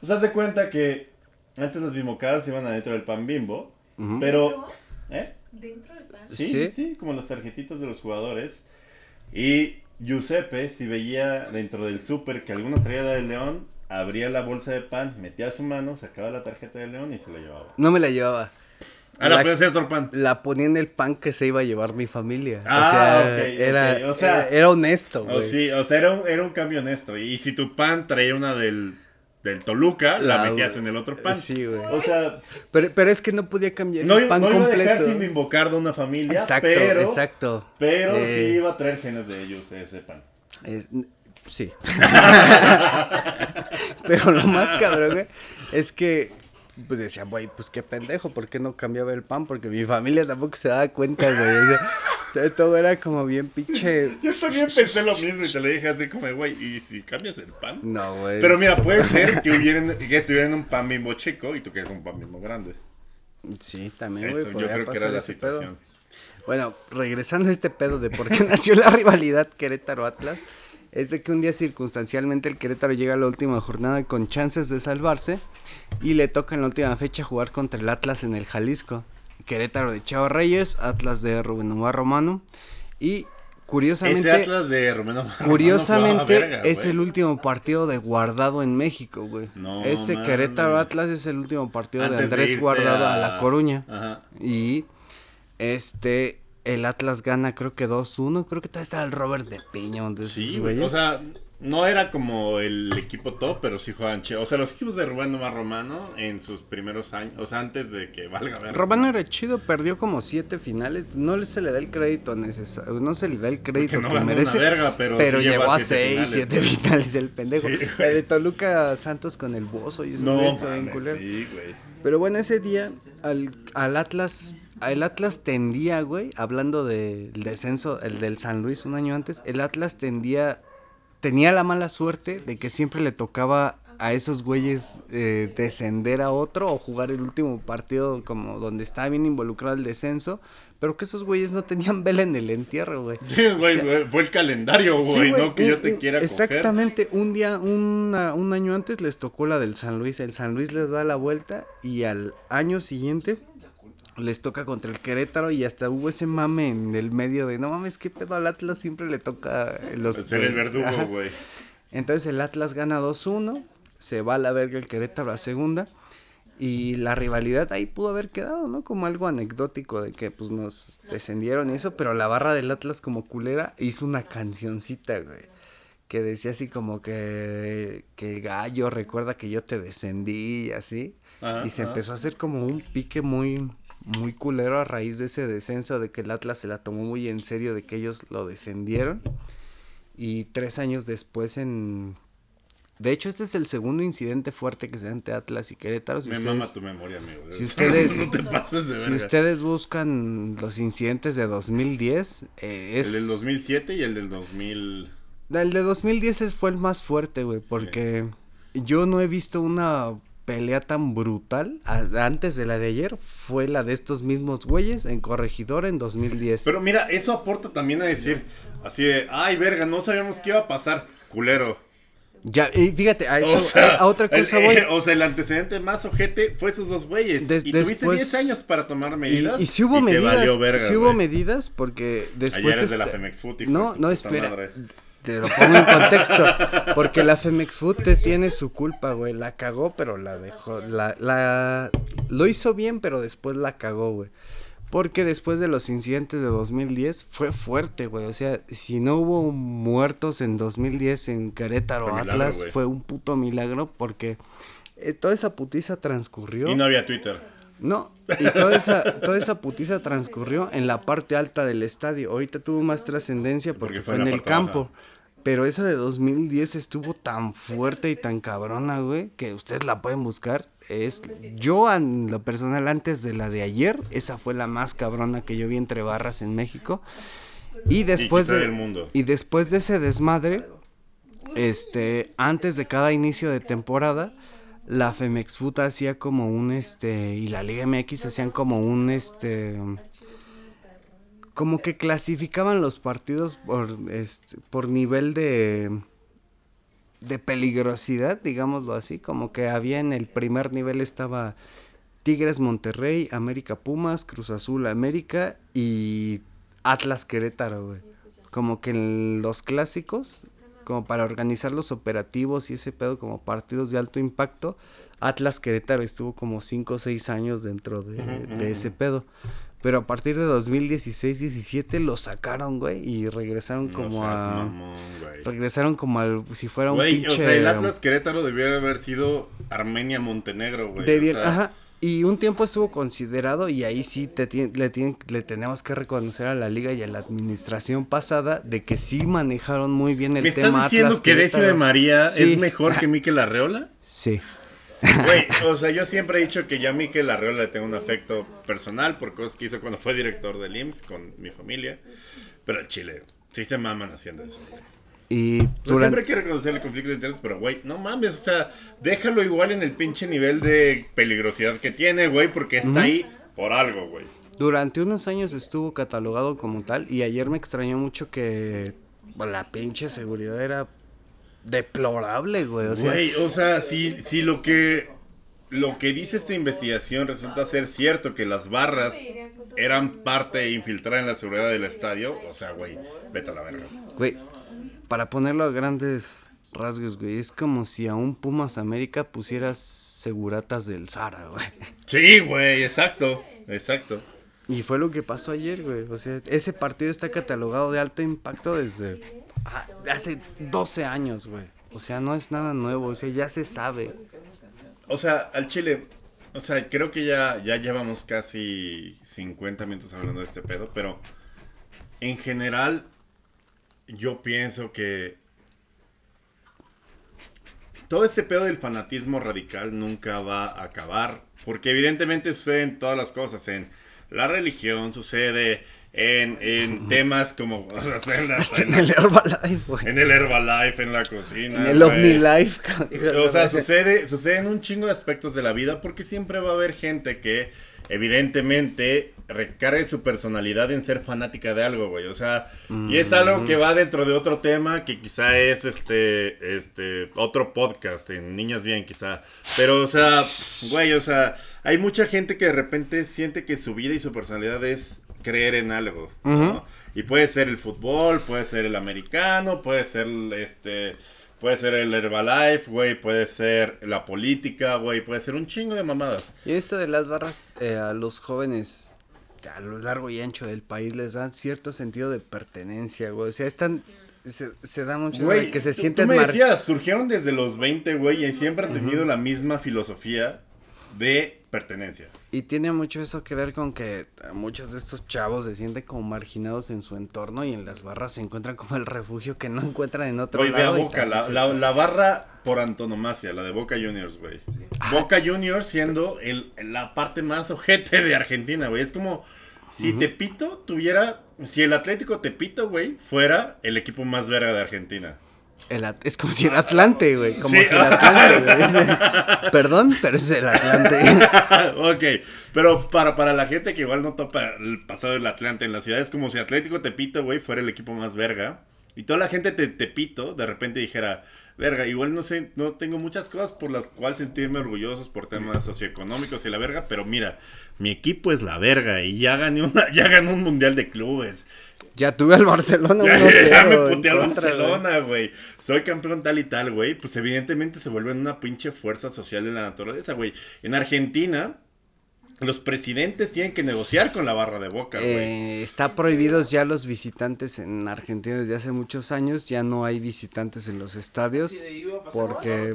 O sea, haz de cuenta que antes las bimocaras iban adentro del pan bimbo pero, ¿eh? ¿Dentro del pan? Sí, sí, sí, como las tarjetitas de los jugadores. Y Giuseppe, si veía dentro del súper que alguno traía la de león, abría la bolsa de pan, metía su mano, sacaba la tarjeta de león y se la llevaba. No me la llevaba. Ah, la, podía hacer otro pan. La ponía en el pan que se iba a llevar mi familia. Ah, o sea, era, O sea, era, honesto. O, sí, o sea, era un, era un cambio honesto. Y si tu pan traía una del del Toluca, la, metías en el otro pan. Sí, güey. O sea, pero, pero es que no podía cambiar el pan no completo. Iba a dejar sin invocar de una familia, exacto, pero, exacto. Pero sí eh, iba a traer genes de ellos ese pan. sí. (laughs) pero lo más cabrón, güey, es que pues decía, güey, pues qué pendejo, ¿por qué no cambiaba el pan? Porque mi familia tampoco se daba cuenta, güey. O sea, (laughs) todo era como bien pinche. Yo también pensé lo (laughs) mismo y te lo dije así como, güey, ¿y si cambias el pan? No, güey. Pero mira, puede ser que, hubieran, que estuvieran un pan mismo chico y tú quieres un pan mismo grande. Sí, también, güey. Yo creo que era la situación. Bueno, regresando a este pedo de por qué (laughs) nació la rivalidad Querétaro-Atlas es de que un día circunstancialmente el Querétaro llega a la última jornada con chances de salvarse y le toca en la última fecha jugar contra el Atlas en el Jalisco. Querétaro de Chavo Reyes, Atlas de Rubén Omar Romano y curiosamente Ese Atlas de Rubén Curiosamente es el último partido de Guardado en México, güey. Ese Querétaro Atlas es el último partido de Andrés Guardado a... a La Coruña. Ajá. Y este el Atlas gana creo que 2-1, creo que todavía estaba el Robert de Piña. Sí, güey, o sea, no era como el equipo top, pero sí jugaban chido. O sea, los equipos de Rubén Nomás Romano en sus primeros años, o sea, antes de que valga ver. Romano era chido, perdió como siete finales. No se le da el crédito necesario, no se le da el crédito que merece. pero, llegó a seis, siete (laughs) finales el pendejo. de Toluca Santos con el Bozo y eso no. Sí, güey. Pero bueno, ese día al, al Atlas el Atlas tendía, güey, hablando del descenso, el del San Luis un año antes, el Atlas tendía, tenía la mala suerte de que siempre le tocaba a esos güeyes eh, descender a otro o jugar el último partido como donde estaba bien involucrado el descenso, pero que esos güeyes no tenían (laughs) vela en el entierro, güey. Sí, güey, fue el calendario, güey, no que yo te quiera Exactamente, un día, un año antes les tocó la del San Luis, el San Luis les da la vuelta y al año siguiente les toca contra el Querétaro y hasta hubo ese mame en el medio de no mames, qué pedo al Atlas siempre le toca los. el verdugo, güey. Entonces el Atlas gana 2-1, se va a la verga el Querétaro a segunda. Y la rivalidad ahí pudo haber quedado, ¿no? Como algo anecdótico de que pues nos descendieron y eso, pero la barra del Atlas como culera hizo una cancioncita, güey. Que decía así como que, que gallo, recuerda que yo te descendí y así. y se empezó a hacer como un pique muy, muy culero a raíz de ese descenso, de que el Atlas se la tomó muy en serio, de que ellos lo descendieron. Y tres años después en de hecho, este es el segundo incidente fuerte que se da entre Atlas y Querétaro. Me mama tu memoria, amigo. Si ustedes, (laughs) si ustedes buscan los incidentes de 2010, eh, es... El del 2007 y el del 2000... El de 2010 fue el más fuerte, güey, porque yo no he visto una pelea tan brutal antes de la de ayer fue la de estos mismos güeyes en Corregidor en 2010. Pero mira, eso aporta también a decir así de, ay, verga, no sabíamos qué iba a pasar, culero. Ya, y fíjate, a, eso, a, otra cosa voy. o sea, el antecedente más ojete fue esos dos güeyes. y tuviste 10 años para tomar medidas. Y, si hubo medidas. si hubo medidas, porque después. Ayer de la Femex Food. No, no, espera. Te lo pongo en contexto. Porque la Femex Food te tiene su culpa, güey. La cagó, pero la dejó. La, la, lo hizo bien, pero después la cagó, güey. Porque después de los incidentes de 2010 fue fuerte, güey. O sea, si no hubo muertos en 2010 en Querétaro Atlas, fue un puto milagro porque eh, toda esa putiza transcurrió. Y no había Twitter. No, y toda esa, toda esa putiza transcurrió en la parte alta del estadio. Ahorita tuvo más trascendencia porque, fue, en el campo. Pero esa de 2010 estuvo tan fuerte y tan cabrona, güey, que ustedes la pueden buscar es yo en lo personal antes de la de ayer, esa fue la más cabrona que yo vi entre barras en México. Y después de y después de ese desmadre, este, antes de cada inicio de temporada, la Femex Foot hacía como un este y la Liga MX hacían como un este como que clasificaban los partidos por este por nivel de de peligrosidad, digámoslo así, como que había en el primer nivel estaba Tigres Monterrey, América Pumas, Cruz Azul América y Atlas Querétaro, güey. Como que en los clásicos, como para organizar los operativos y ese pedo como partidos de alto impacto, Atlas Querétaro estuvo como 5 o 6 años dentro de, de ese pedo. Pero a partir de 2016-17 lo sacaron, güey, y regresaron como a... regresaron como al... Si fuera un Güey, o sea, el Atlas Querétaro debió haber sido Armenia-Montenegro, güey. Ajá. Y un tiempo estuvo considerado y ahí sí te le, tienen, le tenemos que reconocer a la liga y a la administración pasada de que sí manejaron muy bien el tema. ¿Me estás diciendo que Decio de María es mejor que (laughs) Miquel Arreola? Sí. Güey, (laughs) o sea, yo siempre he dicho que yo a Miquel Arreola le tengo un afecto personal por cosas que hizo cuando fue director del IMSS con mi familia. Pero en Chile, sí se maman haciendo eso. Y siempre hay que reconocer el conflicto de intereses, pero güey, no mames, o sea, déjalo igual en el pinche nivel de peligrosidad que tiene, güey, porque está ahí por algo, güey. Durante unos años estuvo catalogado como tal y ayer me extrañó mucho que la pinche seguridad era deplorable, güey. O sea, güey, o sea, si, si lo que lo que dice esta investigación resulta ser cierto que las barras eran parte infiltrada en la seguridad del estadio, o sea, güey, vete a la verga. Güey, para ponerlo a grandes rasgos, güey, es como si a un Pumas América pusieras seguratas del Zara, güey. Sí, güey, exacto, exacto. Y fue lo que pasó ayer, güey. O sea, ese partido está catalogado de alto impacto desde Ah, hace 12 años, güey. O sea, no es nada nuevo, o sea, ya se sabe. O sea, al Chile, o sea, creo que ya, ya llevamos casi 50 minutos hablando de este pedo, pero en general yo pienso que todo este pedo del fanatismo radical nunca va a acabar, porque evidentemente suceden todas las cosas, en la religión, sucede en, en temas como (laughs) en, el Herbalife, güey. En el Herbalife, en la cocina. En el OmniLife. O sea, sucede, sucede en un chingo de aspectos de la vida porque siempre va a haber gente que evidentemente recargue su personalidad en ser fanática de algo, güey. O sea, y es algo que va dentro de otro tema que quizá es este, este, otro podcast en Niñas Bien, quizá. Pero, o sea, güey, o sea, hay mucha gente que de repente siente que su vida y su personalidad es creer en algo, ¿no? Y puede ser el fútbol, puede ser el americano, puede ser este Puede ser el Herbalife, güey, puede ser la política, güey, puede ser un chingo de mamadas. Y esto de las barras eh, a los jóvenes a lo largo y ancho del país les dan cierto sentido de pertenencia, güey. O sea, están se, da mucho güey, que se sienten tú me decías, surgieron desde los 20, güey, y siempre han tenido la misma filosofía de pertenencia. Y tiene mucho eso que ver con que muchos de estos chavos se sienten como marginados en su entorno y en las barras se encuentran como el refugio que no encuentran en otro lado. Boca, la, la, barra por antonomasia, la de Boca Juniors, güey. Boca Juniors siendo el, la parte más ojete de Argentina, güey. Es como si Tepito tuviera, si el Atlético Tepito, güey, fuera el equipo más verga de Argentina. El es como si el Atlante, güey. Como si el Atlante, güey. (laughs) Perdón, pero es el Atlante. (laughs) ok, pero para, para la gente que igual no topa el pasado del Atlante en la ciudad, es como si Atlético Tepito, güey, fuera el equipo más verga. Y toda la gente de Tepito de repente dijera, verga, igual no sé, no tengo muchas cosas por las cuales sentirme orgullosos por temas socioeconómicos y la verga, pero mira, mi equipo es la verga y ya gané una, (laughs) ya ganó un mundial de clubes. Ya tuve al Barcelona (laughs) ya, ya me puteé al Barcelona, güey. Soy campeón tal y tal, güey. Pues evidentemente se vuelve una pinche fuerza social de la naturaleza, güey. En Argentina, los presidentes tienen que negociar con la barra de boca, güey. Eh, está prohibidos ya los visitantes en Argentina desde hace muchos años. Ya no hay visitantes en los estadios. porque ¿eh?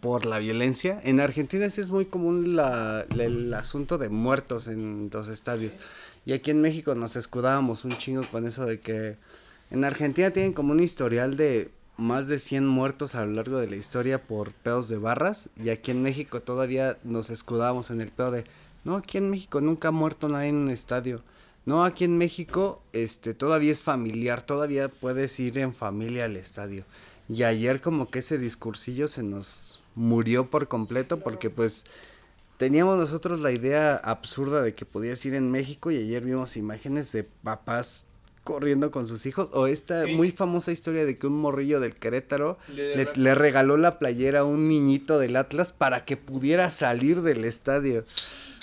por la violencia. En Argentina sí es muy común la, el asunto de muertos en los estadios. Y aquí en México nos escudábamos un chingo con eso de que en Argentina tienen como un historial de más de 100 muertos a lo largo de la historia por pedos de barras. Y aquí en México todavía nos escudábamos en el pedo de no, aquí en México nunca ha muerto nadie en un estadio. No, aquí en México este todavía es familiar, todavía puedes ir en familia al estadio. Y ayer como que ese discursillo se nos murió por completo porque pues teníamos nosotros la idea absurda de que podías ir en México y ayer vimos imágenes de papás corriendo con sus hijos o esta muy famosa historia de que un morrillo del Querétaro le, le, regaló la playera a un niñito del Atlas para que pudiera salir del estadio.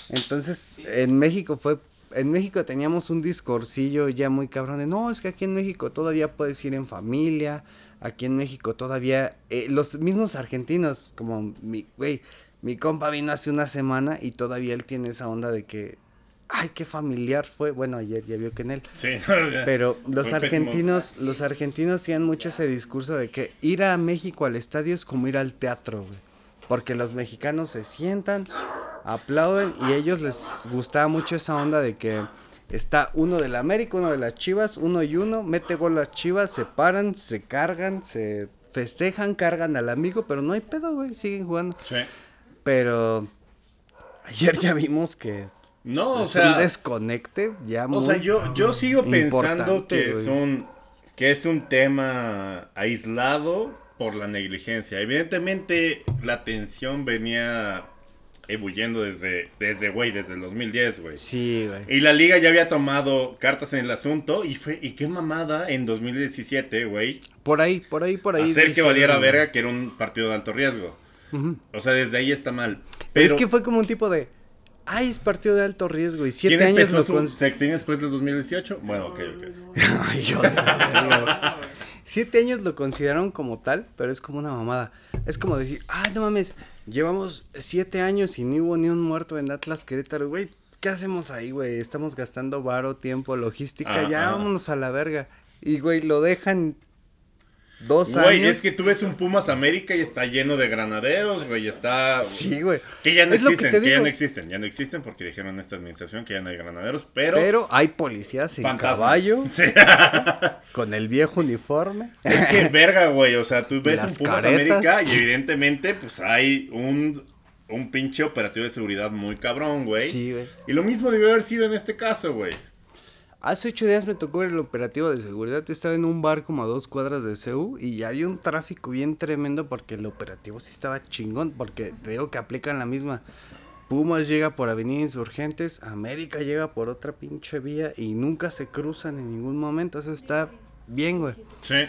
Entonces, en México fue en México teníamos un discursillo ya muy cabrón de, no, es que aquí en México todavía puedes ir en familia, aquí en México todavía, eh, los mismos argentinos, como mi, güey, mi compa vino hace una semana y todavía él tiene esa onda de que, ay, qué familiar fue, bueno, ayer ya vio que en él, sí, (laughs) pero los argentinos, los argentinos tienen mucho ese discurso de que ir a México al estadio es como ir al teatro, güey, porque los mexicanos se sientan, aplauden y ellos les gustaba mucho esa onda de que está uno de la América, uno de las Chivas, uno y uno, mete gol las Chivas, se paran, se cargan, se festejan, cargan al amigo, pero no hay pedo, güey, siguen jugando. Sí. Pero ayer ya vimos que no, o sea, un desconecte ya O sea, yo yo sigo pensando que es un que es un tema aislado por la negligencia. Evidentemente la tensión venía ebulliendo desde, desde, güey, desde el 2010, güey. Sí, güey. Y la liga ya había tomado cartas en el asunto y fue, y qué mamada en 2017, güey. Por ahí, por ahí, por ahí. Hacer que valiera verga que era un partido de alto riesgo. O sea, desde ahí está mal. Pero, es que fue como un tipo de, ay, es partido de alto riesgo y siete años lo con... después del 2018? Bueno, ok, ok. (laughs) ay, yo Siete años lo consideraron como tal, pero es como una mamada. Es como decir, ah, no mames, llevamos siete años y ni hubo ni un muerto en Atlas Querétaro, güey. ¿Qué hacemos ahí, güey? Estamos gastando varo, tiempo, logística, ya vámonos a la verga. Y, güey, lo dejan Dos güey, es que tú ves un Pumas América y está lleno de granaderos, güey, está... Sí, güey. Que ya no existen, que, ya no existen, ya no existen porque dijeron en esta administración que ya no hay granaderos, pero... Pero hay policías en caballo, (laughs) sí. (laughs) con el viejo uniforme. Es que (laughs) verga, güey, o sea, tú ves un Pumas América y evidentemente pues hay un, un pinche operativo de seguridad muy cabrón, güey. Sí, güey. Y lo mismo debe haber sido en este caso, güey. Hace ocho días me tocó el operativo de seguridad. Yo estaba en un bar como a dos cuadras de CEU y había un tráfico bien tremendo porque el operativo sí estaba chingón. Porque te digo que aplican la misma. Pumas llega por Avenida Insurgentes, América llega por otra pinche vía y nunca se cruzan en ningún momento. Eso está bien, güey. Sí.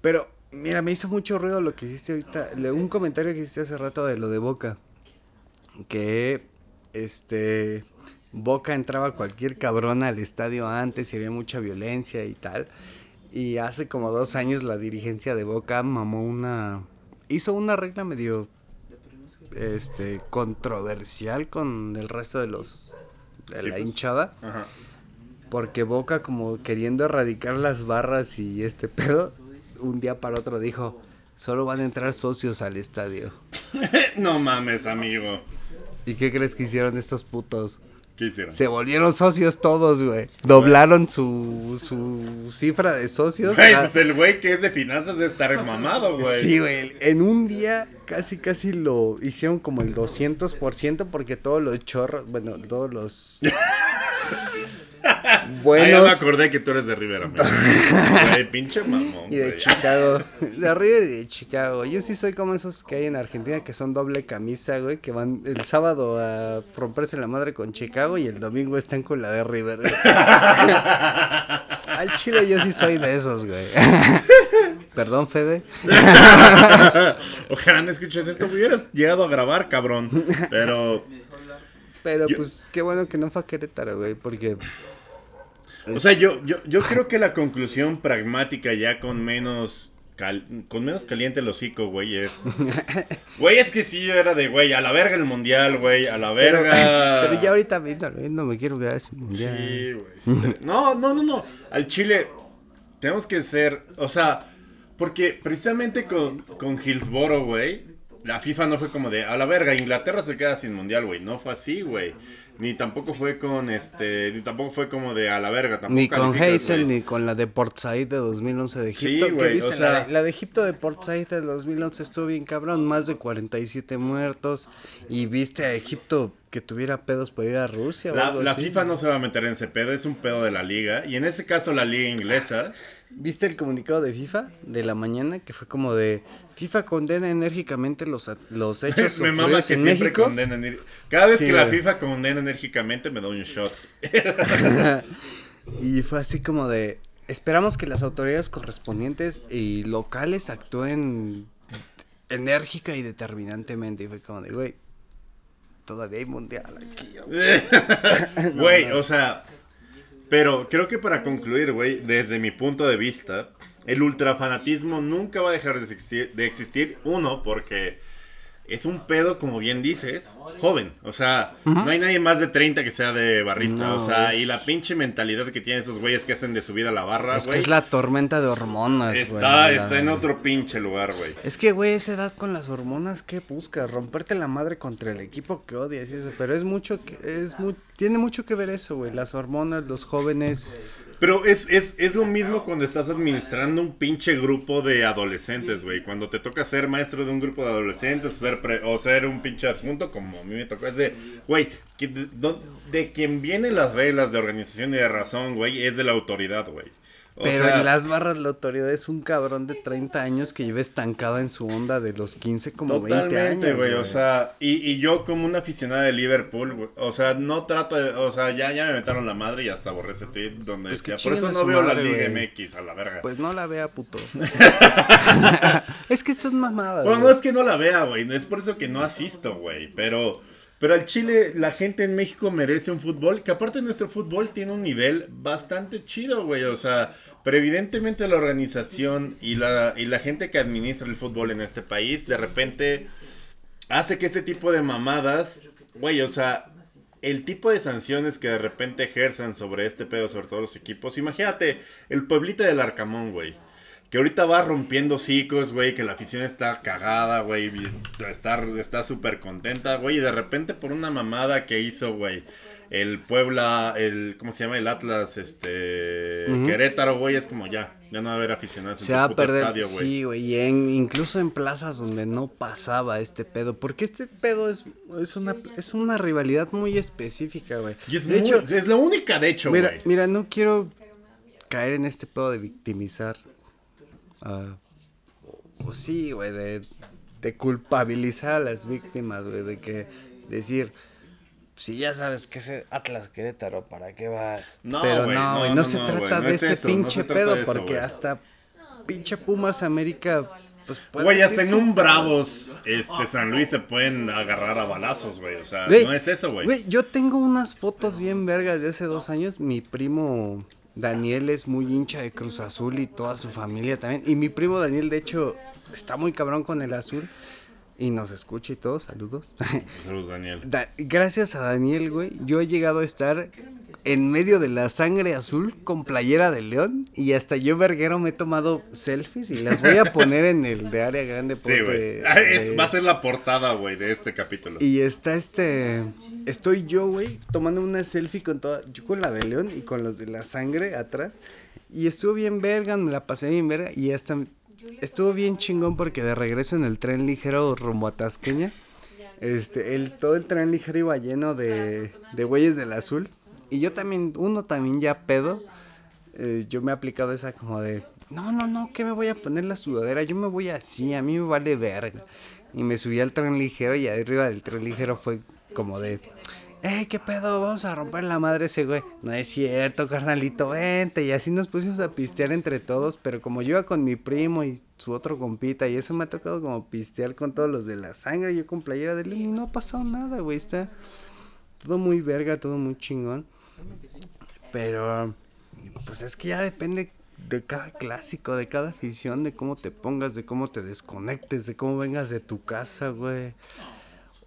Pero, mira, me hizo mucho ruido lo que hiciste ahorita. Un comentario que hiciste hace rato de lo de Boca. Que, este Boca entraba cualquier cabrón al estadio antes y había mucha violencia y tal. Y hace como dos años la dirigencia de Boca mamó una hizo una regla medio este controversial con el resto de los de la pues. hinchada. Ajá. Porque Boca como queriendo erradicar las barras y este pedo, un día para otro dijo, solo van a entrar socios al estadio. (laughs) no mames, amigo. ¿Y qué crees que hicieron estos putos? ¿Qué hicieron? Se volvieron socios todos, güey. Doblaron su, su cifra de socios. Güey, La- pues el güey que es de finanzas debe estar mamado, güey. Sí, güey. En un día casi, casi lo hicieron como el 200% porque todos los chorros, bueno, todos los... (laughs) Ah, ya me buenos acordé que tú eres de Rivera, amigo. (laughs) Güey, pinche mamón, y de güey. Chicago. De River y de Chicago. Yo sí soy como esos que hay en Argentina que son doble camisa, güey, que van el sábado a romperse la madre con Chicago y el domingo están con la de River. güey. (laughs) Al chile yo sí soy de esos, güey. Perdón, Fede. Ojalá no escuches esto, hubieras llegado a grabar, cabrón. Pero, Pero Yo- pues qué bueno que no fue a Querétaro, güey, porque o sea, yo, yo, yo creo que la conclusión pragmática ya con menos cal- con menos caliente el hocico, güey, es... (laughs) Güey, es que sí, yo era de, güey, a la verga el mundial, güey, a la verga... (laughs) pero ya ahorita no me quiero quedar sin mundial. Sí, güey. sí No, no, no, no. Al Chile tenemos que ser, o sea, porque precisamente con, con Hillsboro, güey, la FIFA no fue como de, a la verga, Inglaterra se queda sin mundial, güey. No fue así, güey. Ni tampoco fue con este, ni tampoco fue como de a la verga, tampoco Ni con Hazel ni con la de Port Said de 2011 de Sí, Egipto. ¿Qué güey, dice o sea- la, de, la de Egipto de Port Said de 2011 estuvo bien cabrón, más de 47 muertos. Y viste a Egipto que tuviera pedos por ir a Rusia o La, algo la así. FIFA no se va a meter en ese pedo, es un pedo de la liga. Y en ese caso la liga inglesa, ¿Viste el comunicado de FIFA de la mañana que fue como de FIFA condena enérgicamente los, los (laughs) hechos me mama que en siempre México? condenan. Cada vez Sí, que la. FIFA condena enérgicamente me da un shot. (laughs) (laughs) Y fue así como de, esperamos que las autoridades correspondientes y locales actúen enérgica y determinantemente. Y fue como de, güey, todavía hay mundial aquí. (laughs) güey". O sea, pero creo que para concluir, güey, desde mi punto de vista, el ultrafanatismo nunca va a dejar de existir, de existir. Uno, porque es un pedo, como bien dices, joven. O sea, no hay nadie más de 30 que sea de barrista. No, o sea, es- y la pinche mentalidad que tienen esos güeyes que hacen de subir a la barra, Es que güey. es la tormenta de hormonas, güey. Está, la- está en otro pinche lugar, güey. Es que, güey, esa edad con las hormonas, ¿qué buscas? Romperte la madre contra el equipo que odias y eso. Pero es mucho que, es tiene mucho que ver eso, güey. Las hormonas, los jóvenes. Pero es, es, es lo mismo cuando estás administrando un pinche grupo de adolescentes, güey. Cuando te toca ser maestro de un grupo de adolescentes o ser, pre- o ser un pinche adjunto, como a mí me tocó. Es de, güey, de, de quien vienen las reglas de organización y de razón, güey, es de la autoridad, güey. O Pero sea, en las barras la autoridad es un cabrón de 30 años que lleva estancado en su onda de los 15 como 20 Totalmente, años. güey, o sea, y, y yo como una aficionada de Liverpool, güey, o sea, no trato de, o sea, ya, ya me metaron la madre y hasta borré ese tweet donde Pues que decía, por eso no veo madre, la Liga. MX a la verga. Pues no la vea, puto. (laughs) (laughs) es que son mamadas. Bueno, no es que no la vea, güey. Es por eso que no asisto, güey. Pero, pero al Chile, la gente en México merece un fútbol. Que aparte nuestro fútbol tiene un nivel bastante chido, güey. O sea, pero evidentemente la organización y la, y la gente que administra el fútbol en este país, de repente, hace que ese tipo de mamadas, güey, o sea. El tipo de sanciones que de repente ejerzan sobre este pedo, sobre todos los equipos. Imagínate, el pueblito del Arcamón, güey. Que ahorita va rompiendo ciclos, güey, que la afición está cagada, güey, está está súper contenta, güey, y de repente por una mamada que hizo, güey, el Puebla, el, ¿cómo se llama? El Atlas, este, Querétaro, güey, es como ya, ya no va a haber aficionados en Se va a perder, estadio, güey. sí, güey, y en, incluso en plazas donde no pasaba este pedo, porque este pedo es, es, una, es una rivalidad muy específica, güey. Y es, de muy- hecho, es la única, de hecho, mira, güey. mira, no quiero caer en este pedo de victimizar, ah, o, o sí, güey, de, de culpabilizar a las víctimas, güey, de que decir... Si ya sabes que es Atlas Querétaro, ¿para qué vas? No, Pero no, no, güey, no, no, se trata de es ese eso, pinche pedo, eso, porque hasta pinche Pumas América, pues Güey, hasta en un Bravos, este, San Luis se pueden agarrar a balazos, güey, o sea, no es eso, güey. Güey, yo tengo unas fotos bien vergas de hace dos años. Mi primo Daniel es muy hincha de Cruz Azul y toda su familia también. Y mi primo Daniel, de hecho, está muy cabrón con el azul. Y nos escucha y todo, saludos. Saludos, Daniel. gracias a Daniel, güey, yo he llegado a estar en medio de la sangre azul con playera de león y hasta yo verguero me he tomado selfies y las voy a poner en el de área grande sí. Ah, va a ser la portada, güey, de este capítulo. Y está este estoy yo, güey, tomando una selfie con toda yo con la de león y con los de la sangre atrás y estuvo bien verga, me la pasé bien verga y hasta estuvo bien chingón porque de regreso en el tren ligero rumbo a Tasqueña este, el, todo el tren ligero iba lleno de, de güeyes del azul y yo también, uno también ya pedo, eh, yo me he aplicado esa como de, no, no, no, ¿qué me voy a poner la sudadera? Yo me voy así, a mí me vale verga. Y me subí al tren ligero y arriba del tren ligero fue como de, eh, ¿qué pedo? Vamos a romper la madre ese güey. No es cierto, carnalito, vente. Y así nos pusimos a pistear entre todos, pero como yo iba con mi primo y su otro compita, y eso me ha tocado como pistear con todos los de la sangre, yo con playera de y no ha pasado nada, güey, está todo muy verga, todo muy chingón. Pero, pues es que ya depende de cada clásico, de cada afición, de cómo te pongas, de cómo te desconectes, de cómo vengas de tu casa, güey.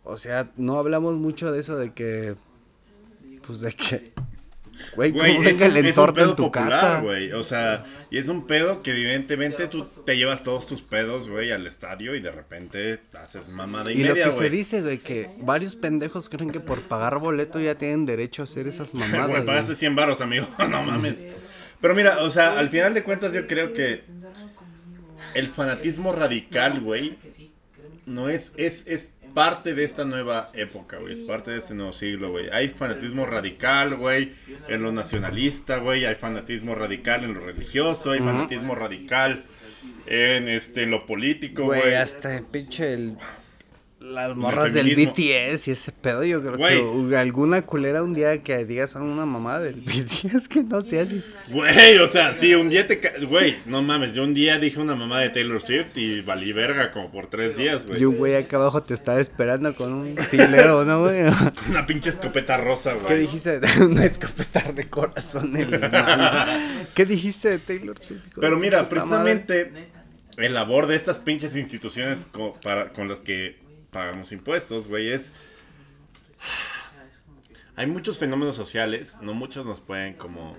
O sea, no hablamos mucho de eso de que, pues de que Güey, ¿cómo venga el entorno en tu casa? güey. O sea, y es un pedo que evidentemente tú te llevas todos tus pedos, güey, al estadio y de repente haces mamada y, y lo que se dice, güey, que varios pendejos creen que por pagar boleto ya tienen derecho a hacer esas (laughs) mamadas. güey, pagaste 100 baros, amigo. (laughs) no mames. Pero mira, o sea, al final de cuentas yo creo que el fanatismo radical, güey, no es, es, es parte de esta nueva época, güey. Es parte de este nuevo siglo, güey. Hay fanatismo radical, güey, en lo nacionalista, güey. Hay fanatismo radical en lo religioso. Hay fanatismo radical en este lo político, güey. Güey, hasta pinche el las morras del BTS y ese pedo, yo creo que alguna culera un día que digas son una mamá del BTS (laughs) que no sea así. Güey, o sea, sí, un día te... Güey, no mames, yo un día dije una mamá de Taylor Swift y valí verga como por tres días, güey. Y un güey acá abajo te estaba esperando con un filero, ¿no, güey? (laughs) una pinche escopeta rosa, güey. ¿Qué dijiste? (laughs) una escopeta de corazón, el ¿Qué dijiste de Taylor Swift? Pero mira, precisamente... El labor de estas pinches instituciones para, con las que pagamos impuestos, güey, es... Hay muchos fenómenos sociales, no muchos nos pueden como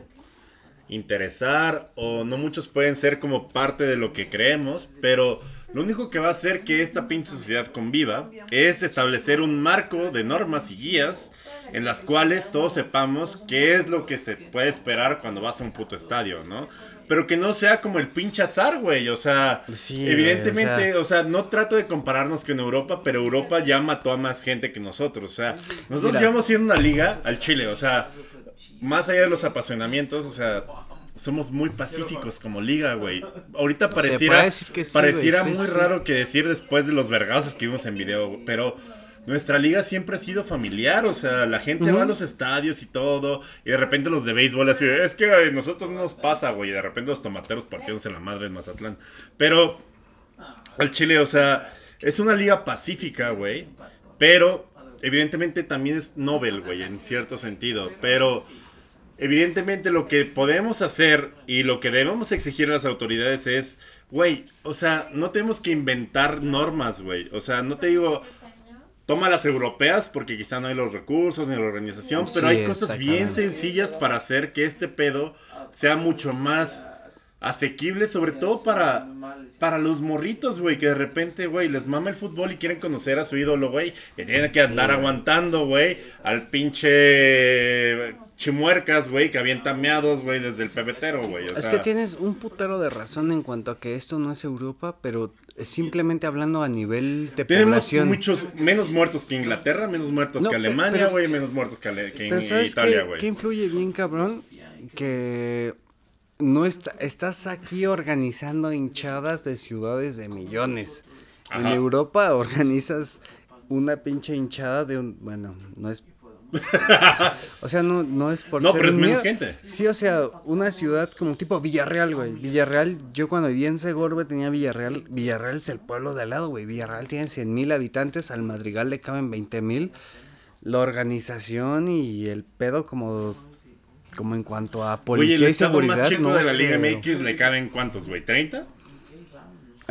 interesar o no muchos pueden ser como parte de lo que creemos, pero lo único que va a hacer que esta pinche sociedad conviva es establecer un marco de normas y guías en las cuales todos sepamos qué es lo que se puede esperar cuando vas a un puto estadio, ¿no? Pero que no sea como el pinche azar, güey. O sea, evidentemente, o sea... no trato de compararnos con Europa, pero Europa ya mató a más gente que nosotros. O sea, nosotros llevamos siendo una liga al Chile. O sea, más allá de los apasionamientos, o sea, somos muy pacíficos como liga, güey. Ahorita pareciera, pareciera muy raro que decir después de los vergazos que vimos en video, pero nuestra liga siempre ha sido familiar, o sea, la gente va a los estadios y todo, y de repente los de béisbol así, es que a nosotros no nos pasa, güey, y de repente los tomateros partidos en la madre en Mazatlán. Pero al Chile, o sea, es una liga pacífica, güey, pero evidentemente también es Nobel, güey, en cierto sentido, pero evidentemente lo que podemos hacer y lo que debemos exigir a las autoridades es, güey, o sea, no tenemos que inventar normas, güey, o sea, no te digo toma las europeas porque quizá no hay los recursos ni la organización, pero hay cosas bien sencillas para hacer que este pedo sea mucho más asequible, sobre todo para, para los morritos, güey, que de repente, güey, les mama el fútbol y quieren conocer a su ídolo, güey, y tienen que andar aguantando, güey, al pinche chimuercas, güey, que habían tameados, güey, desde el pebetero, güey. es que tienes un putero de razón en cuanto a que esto no es Europa, pero simplemente hablando a nivel de Tenemos muchos, menos muertos que Inglaterra, menos muertos que Alemania, güey, menos muertos que, Italia, güey. ¿Qué influye bien, cabrón? Que no está, estás aquí organizando hinchadas de ciudades de millones. En Europa organizas una pinche hinchada de un, bueno, no es o sea, no, no es por No, pero es menos gente. Sí, o sea, una ciudad como tipo Villarreal, güey. Villarreal, yo cuando vivía en Segorbe tenía Villarreal. Villarreal es el pueblo de al lado, güey. Villarreal tiene 100 mil habitantes, al Madrigal le caben 20 mil. La organización y el pedo como como en cuanto a policía y seguridad. Más chico de la Liga MX le caben cuántos, güey? ¿30?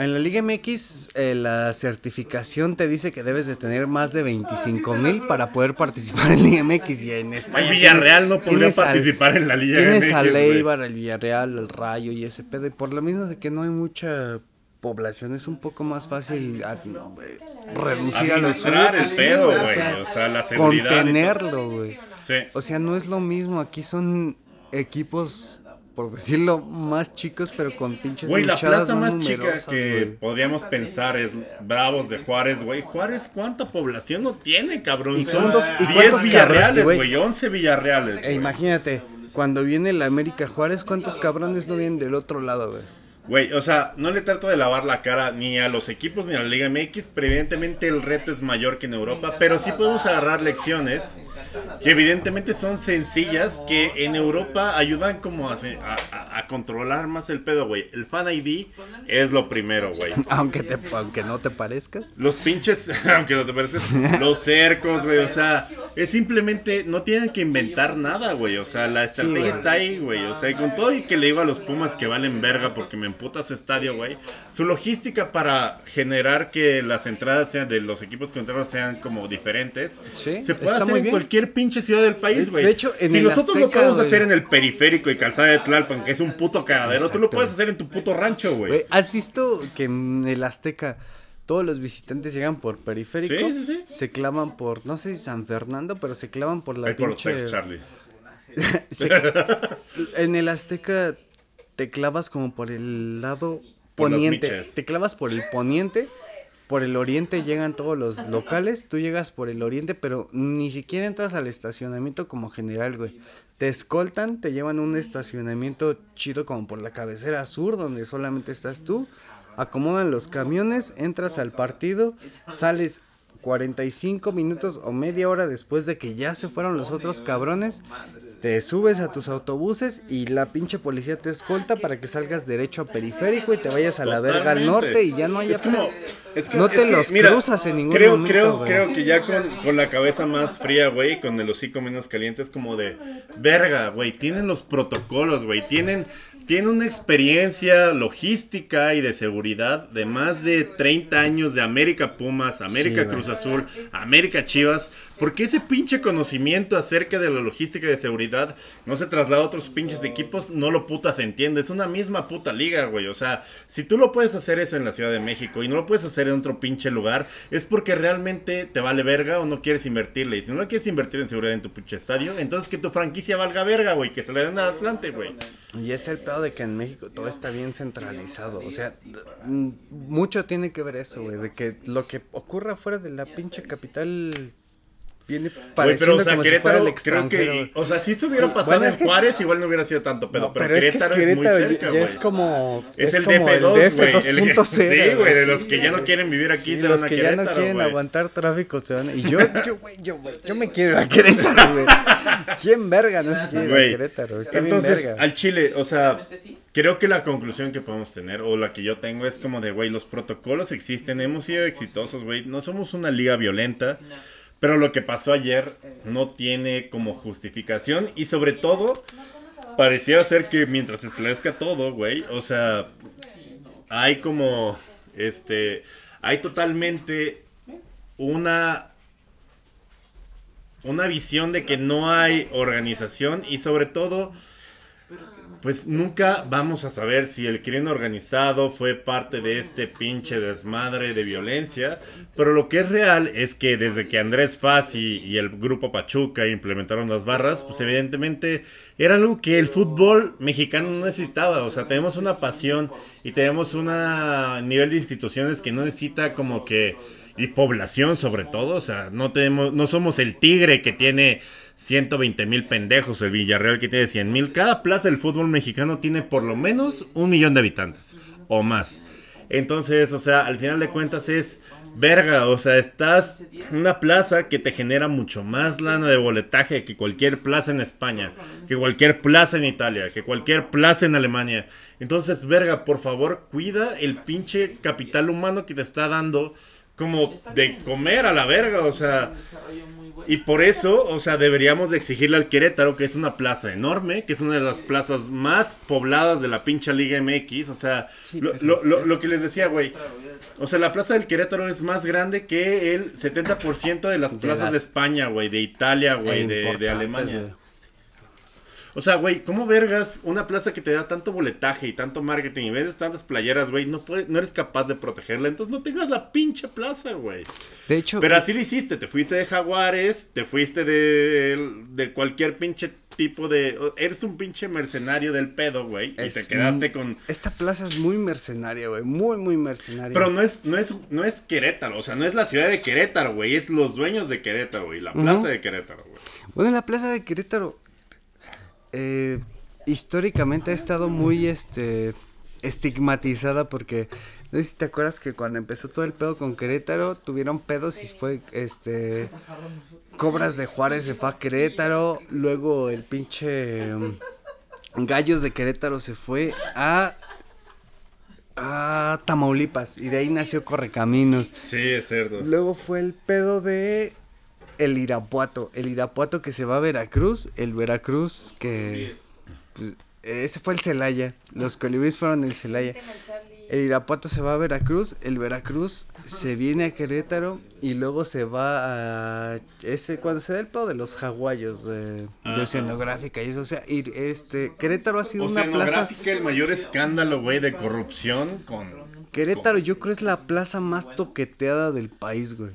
En la Liga MX, eh, la certificación te dice que debes de tener más de 25 mil para poder participar en Liga MX. Y en España. El Villarreal no podría participar en la Liga MX. Tienes a Leibar, el Villarreal, el Rayo y ese pedo. Y por lo mismo de que no hay mucha población, es un poco más fácil eh, reducir a los el pedo, güey. O, sea, la Contenerlo, güey. Sí. O sea, no es lo mismo. Aquí son equipos por decirlo, más chicos, pero con pinches Güey, la plaza más, chica que podríamos pensar es Bravos de Juárez, güey. Juárez, ¿cuánta población no tiene, cabrón? ¿Y Son 10 Villarreales, güey, 11 Villarreales. E imagínate, cuando viene la América Juárez, ¿cuántos cabrones no vienen del otro lado, güey? Güey, o sea, no le trato de lavar la cara ni a los equipos ni a la Liga MX, pero evidentemente el reto es mayor que en Europa, pero sí podemos agarrar lecciones que evidentemente son sencillas, que en Europa ayudan como a, a, controlar más el pedo, güey. El Fan ID es lo primero, güey. Aunque, te, aunque no te parezcas. Los pinches, (laughs) aunque no te parezcas, los cercos, güey, o sea, es simplemente, no tienen que inventar nada, güey, o sea, la estrategia está ahí, güey, o sea, con todo y que le digo a los Pumas que valen verga porque me emputa su estadio, güey, su logística para generar que las entradas sean de los equipos contrarios sean como diferentes, se puede hacer en cualquier pinche ciudad del país, güey. De hecho, si nosotros lo podemos hacer en el periférico y calzada de Tlalpan, que es un puto cagadero, tú lo puedes hacer en tu puto rancho, güey. ¿Has visto que en el Azteca todos los visitantes llegan por periférico? Sí, sí, sí. Se clavan por, no sé si San Fernando, pero se clavan por la Ahí pinche... por Charlie. (laughs) en el Azteca te clavas como por el lado poniente. Te clavas por el poniente por el oriente llegan todos los locales, tú llegas por el oriente, pero ni siquiera entras al estacionamiento como general, güey. Te escoltan, te llevan a un estacionamiento chido como por la cabecera sur, donde solamente estás tú. Acomodan los camiones, entras al partido, sales 45 minutos o media hora después de que ya se fueron los otros cabrones te subes a tus autobuses y la pinche policía te escolta para que salgas derecho a periférico y te vayas a la verga al norte y ya no haya... Es no te los cruzas en ningún creo, momento, Creo, creo que ya con, con, la cabeza más fría, güey, con el hocico menos caliente, es como de... Verga, güey, tienen los protocolos, güey, tienen tiene una experiencia logística y de seguridad de más de 30 años de América Pumas, América Cruz Azul, América Chivas. Porque ese pinche conocimiento acerca de la logística y de seguridad no se traslada a otros pinches equipos? No lo putas entiende. Es una misma puta liga, güey. O sea, si tú lo puedes hacer eso en la Ciudad de México y no lo puedes hacer en otro pinche lugar, es porque realmente te vale verga o no quieres invertirle. Y si no quieres invertir en seguridad en tu pinche estadio, entonces que tu franquicia valga verga, güey. Que se le den al Atlante, güey. Y es el pedo de que en México todo está bien centralizado. O sea, mucho tiene que ver eso, güey. De que lo que ocurra fuera de la pinche capital viene pareciendo pero, o sea, como Querétaro, si fuera el creo que, o sea, si eso hubiera pasado en Juárez, igual no hubiera sido tanto pedo, pero, Querétaro, es, muy cerca, ya, es como es, el DF2, güey, el sí, güey, de los que ya no quieren vivir aquí se van a Querétaro, los que ya no quieren aguantar tráfico se van y yo yo güey, yo güey, yo me quiero ir a Querétaro, güey. ¿Quién verga no se quiere ir a Querétaro? Está Entonces, bien verga. al Chile, o sea, Creo que la conclusión que podemos tener, o la que yo tengo, es como de, güey, los protocolos existen, hemos sido exitosos, güey, no somos una liga violenta, pero lo que pasó ayer no tiene como justificación y sobre todo pareciera ser que mientras esclarezca todo, güey, o sea, hay como, este, hay totalmente una una visión de que no hay organización y sobre todo pues nunca vamos a saber si el crimen organizado fue parte de este pinche desmadre de violencia, pero lo que es real es que desde que Andrés Faz y, el grupo Pachuca implementaron las barras, pues evidentemente era algo que el fútbol mexicano no necesitaba, o sea, tenemos una pasión y tenemos un nivel de instituciones que no necesita como que y población sobre todo, o sea, no tenemos no somos el Tigre que tiene 120 mil pendejos, el Villarreal que tiene 100 mil. Cada plaza del fútbol mexicano tiene por lo menos un millón de habitantes o más. Entonces, o sea, al final de cuentas es verga, o sea, estás en una plaza que te genera mucho más lana de boletaje que cualquier plaza en España, que cualquier plaza en Italia, que cualquier plaza en Alemania. Entonces, verga, por favor, cuida el pinche capital humano que te está dando como de comer a la verga, o sea. Y por eso, o sea, deberíamos de exigirle al Querétaro, que es una plaza enorme, que es una de las plazas más pobladas de la pincha Liga MX, o sea, lo, lo, lo, lo que les decía, güey. O sea, la plaza del Querétaro es más grande que el 70% de las plazas de España, güey, de Italia, güey, de, de Alemania. O sea, güey, ¿cómo vergas una plaza que te da tanto boletaje y tanto marketing y vendes tantas playeras, güey, no, puedes, no eres capaz de protegerla? Entonces no tengas la pinche plaza, güey. De hecho, Pero así lo hiciste, te fuiste de Jaguares, te fuiste de, de cualquier pinche tipo de... Eres un pinche mercenario del pedo, güey, y te quedaste con... Esta plaza es muy mercenaria, güey. Muy, muy mercenaria. Pero no es, no es, no es Querétaro, o sea, no es la ciudad de Querétaro, güey, es los dueños de Querétaro, güey, la plaza de Querétaro, güey. Bueno, la plaza de Querétaro eh, históricamente ha estado muy este estigmatizada porque no sé si te acuerdas que cuando empezó todo el pedo con Querétaro tuvieron pedos y fue este Cobras de Juárez se fue a Querétaro, luego el pinche um, Gallos de Querétaro se fue a a Tamaulipas y de ahí nació Correcaminos. Sí, es cierto. Luego fue el pedo de el Irapuato. El Irapuato que se va a Veracruz. El Veracruz que. pues, ese fue el Celaya. Los colibríes fueron el Celaya. El Irapuato se va a Veracruz. El Veracruz se viene a Querétaro. Y luego se va a. Ese, cuando se da el pedo de los jaguayos de, de oceanográfica y eso. O sea, ir, este. Querétaro ha sido una plaza. Oceanográfica, el mayor escándalo, güey, de corrupción con... Querétaro yo creo es la plaza más toqueteada del país, güey.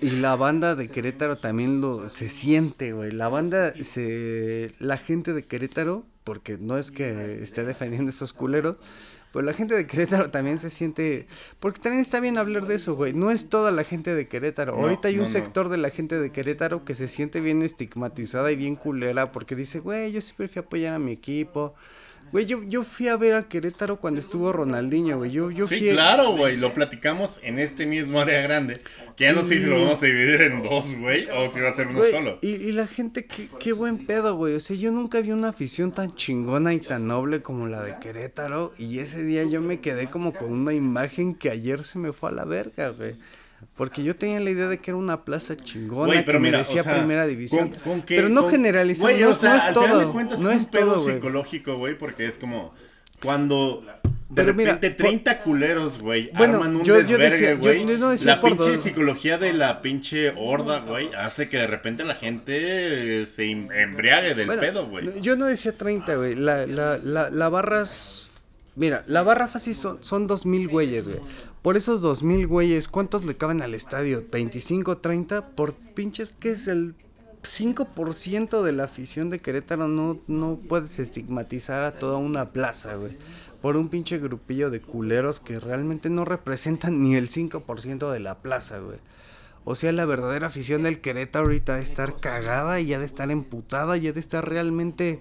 Y la banda de Querétaro también lo se siente, güey. La banda se la gente de Querétaro, porque no es que esté defendiendo a estos culeros, pero la gente de Querétaro también se siente porque también está bien hablar de eso, güey. No es toda la gente de Querétaro. No, Ahorita hay un no. sector de la gente de Querétaro que se siente bien estigmatizada y bien culera porque dice, "Güey, yo siempre fui a apoyar a mi equipo." Güey, yo, yo fui a ver a Querétaro cuando estuvo Ronaldinho, güey. Yo, yo Sí, fui claro, güey, lo platicamos en este mismo área grande. Que ya no sé si lo vamos a dividir en dos, güey, o si va a ser uno Güey, solo. Y, y la gente, qué, qué buen pedo, güey. O sea, yo nunca vi una afición tan chingona y tan noble como la de Querétaro. Y ese día yo me quedé como con una imagen que ayer se me fue a la verga, güey. Porque yo tenía la idea de que era una plaza chingona Güey, pero que mira, merecía o sea, primera división. con- con que- pero no con- generalizamos, no, o sea, no es al final de todo. cuentas no es un pedo todo, psicológico, güey, porque es como cuando de Pero mira, repente por- 30 culeros, güey, Bueno, arman un yo- yo desvergue, güey. yo no decía La pinche dos. psicología de la pinche horda, güey, hace que de repente la gente se em- embriague del Bueno, pedo, güey. Yo no decía 30, güey. La, la, la, la barra es- Mira, la barra fácil son, son 2000 güeyes, güey. Por esos 2000 güeyes, ¿cuántos le caben al estadio? ¿25, 30? Por pinches, ¿qué es el 5% de la afición de Querétaro? No, no puedes estigmatizar a toda una plaza, güey. Por un pinche grupillo de culeros que realmente no representan ni el 5% de la plaza, güey. O sea, la verdadera afición del Querétaro ahorita de estar cagada y ha de estar emputada y ha de estar realmente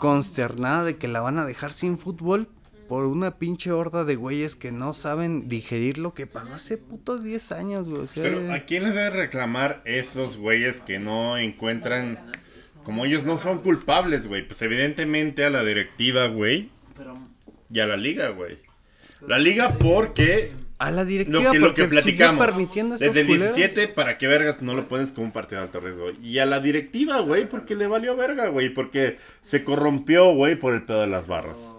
consternada de que la van a dejar sin fútbol por una pinche horda de güeyes que no saben digerir lo que pasó hace putos 10 años, güey. O sea, Pero ¿a quién le debe reclamar esos güeyes que no encuentran, como ellos no son culpables, güey? Pues evidentemente a la directiva, güey, y a la liga, güey. La liga porque a la directiva lo que, lo que platicamos. permitiendo Desde el culeros. 17, ¿para qué vergas no lo pones como un partido de alto riesgo? Y a la directiva, güey, porque le valió verga, güey, porque se corrompió, güey, por el pedo de las barras.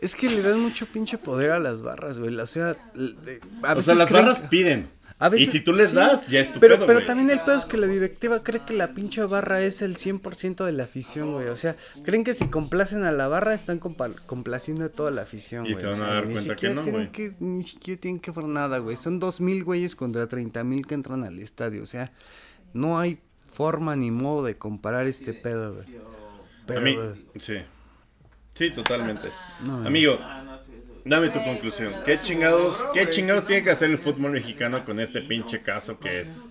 Es que le dan mucho pinche poder a las barras, güey. O sea, a O sea, veces las barras piden. A veces- y si tú les sí, das, ya es tu pero, pedo, Pero güey. también el pedo es que la directiva cree que la pinche barra es el 100% de la afición, güey. O sea, creen que si complacen a la barra están complaciendo a toda la afición, Y güey. se O van a sea, dar ni cuenta que no, güey. que- Ni siquiera tienen que hacer nada, güey. Son dos mil güeyes contra treinta mil que entran al estadio. O sea, no hay forma ni modo de comparar este pedo, güey. Pero, A mí, güey, sí. Sí, totalmente. No, Amigo, dame tu conclusión. ¿Qué chingados, ¿Qué chingados tiene que hacer el fútbol mexicano con este pinche caso que es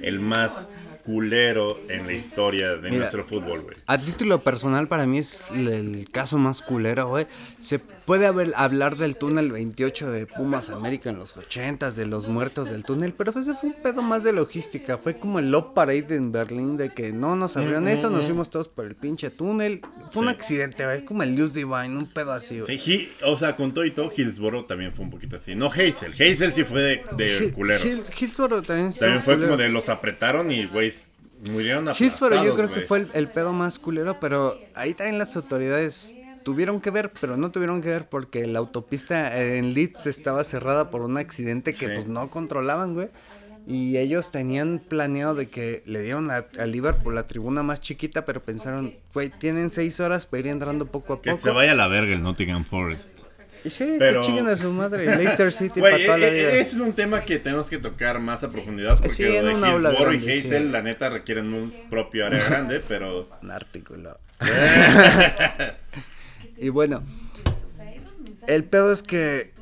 el más culero en la historia de nuestro fútbol, güey. A título personal, para mí es el caso más culero, güey. Se puede haber, hablar del túnel 28 de Pumas América en los 80 de los muertos del túnel, pero ese fue un pedo más de logística. Fue como el Love Parade en Berlín, de que no nos abrieron esto, nos fuimos todos por el pinche túnel. Fue un accidente, güey, como el News Divine, un pedo así, güey. Sí, o sea, con todo y todo, Hillsboro también fue un poquito así. No Hazel, Hazel sí fue de, de culeros. Hillsboro también, también fue como de los apretaron y, güey, Murieron Hillsborough yo creo que fue el, pedo más culero, pero ahí también las autoridades tuvieron que ver, pero no tuvieron que ver porque la autopista en Leeds estaba cerrada por un accidente que pues no controlaban, güey. Y ellos tenían planeado de que le dieron a, a, Liverpool la tribuna más chiquita, pero pensaron, güey, tienen seis horas para ir entrando poco a poco. Que se vaya a la verga el Nottingham Forest. Sí, pero... que chinguen a su madre. Leicester City (laughs) para toda la e, vida. Ese es un tema que tenemos que tocar más a profundidad. Porque sí, lo de Hillsborough y Hazel, la neta, requieren un propio área (laughs) grande, pero. Un artículo. (laughs) y bueno, el pedo es que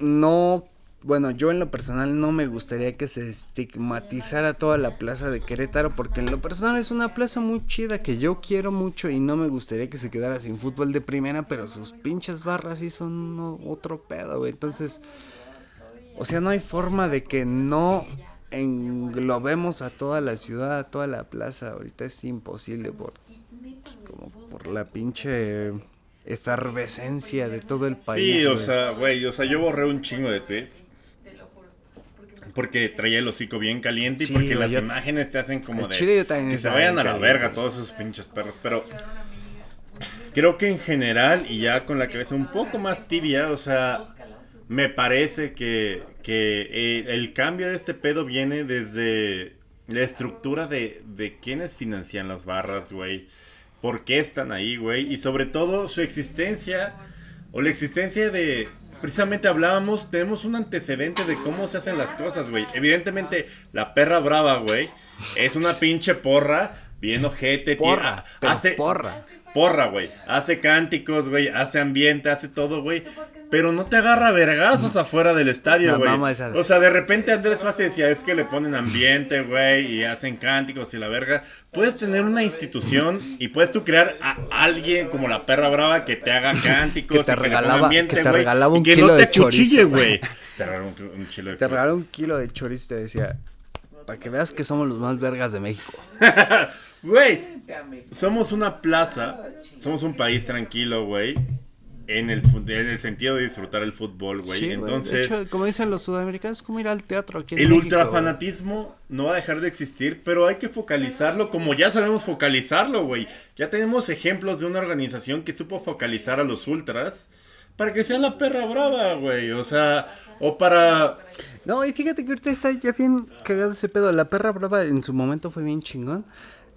no bueno, yo en lo personal no me gustaría que se estigmatizara toda la plaza de Querétaro porque en lo personal es una plaza muy chida que yo quiero mucho y no me gustaría que se quedara sin fútbol de primera, pero sus pinches barras sí son otro pedo, güey. Entonces, o sea, no hay forma de que no englobemos a toda la ciudad, a toda la plaza. Ahorita es imposible por pues, como por la pinche efervescencia de todo el país. Sí, o sea, güey, o sea, yo borré un chingo de tweets porque traía el hocico bien caliente y porque las imágenes te hacen como de que se vayan a la verga todos esos pinches perros. Pero creo que en general, y ya con la cabeza un poco más tibia, o sea, me parece que, que eh, el cambio de este pedo viene desde la estructura de, de quiénes financian las barras, güey. ¿Por qué están ahí, güey? Y sobre todo su existencia o la existencia de, precisamente hablábamos, tenemos un antecedente de cómo se hacen las cosas, güey. Evidentemente, la perra brava, güey, es una pinche porra, bien ojete, porra, hace porra. Porra, güey. Hace cánticos, güey, hace ambiente, hace todo, güey. Pero no te agarra vergazos afuera del estadio, güey. O sea, de repente Andrés Fácil decía, es que le ponen ambiente, güey, y hacen cánticos y la verga. Puedes tener una institución y puedes tú crear a alguien como la perra brava que te haga cánticos, (laughs) que te regalaba, ambiente, que te regalaba un y que kilo no te de chorizo, güey. (laughs) Te regalaba un, kilo de Te regalaba un kilo de chorizo y te decía, para que veas que somos los más vergas de México. (laughs) Güey, somos una plaza, somos un país tranquilo, güey en el, en el sentido de disfrutar el fútbol, güey. Entonces, como dicen los sudamericanos, es como ir al teatro aquí en El ultrafanatismo no va a dejar de existir, pero hay que focalizarlo como ya sabemos focalizarlo, güey. Ya tenemos ejemplos de una organización que supo focalizar a los ultras para que sean la perra brava, güey. O sea, o para... No, y fíjate que ahorita está ya bien cagado ese pedo. La perra brava en su momento fue bien chingón.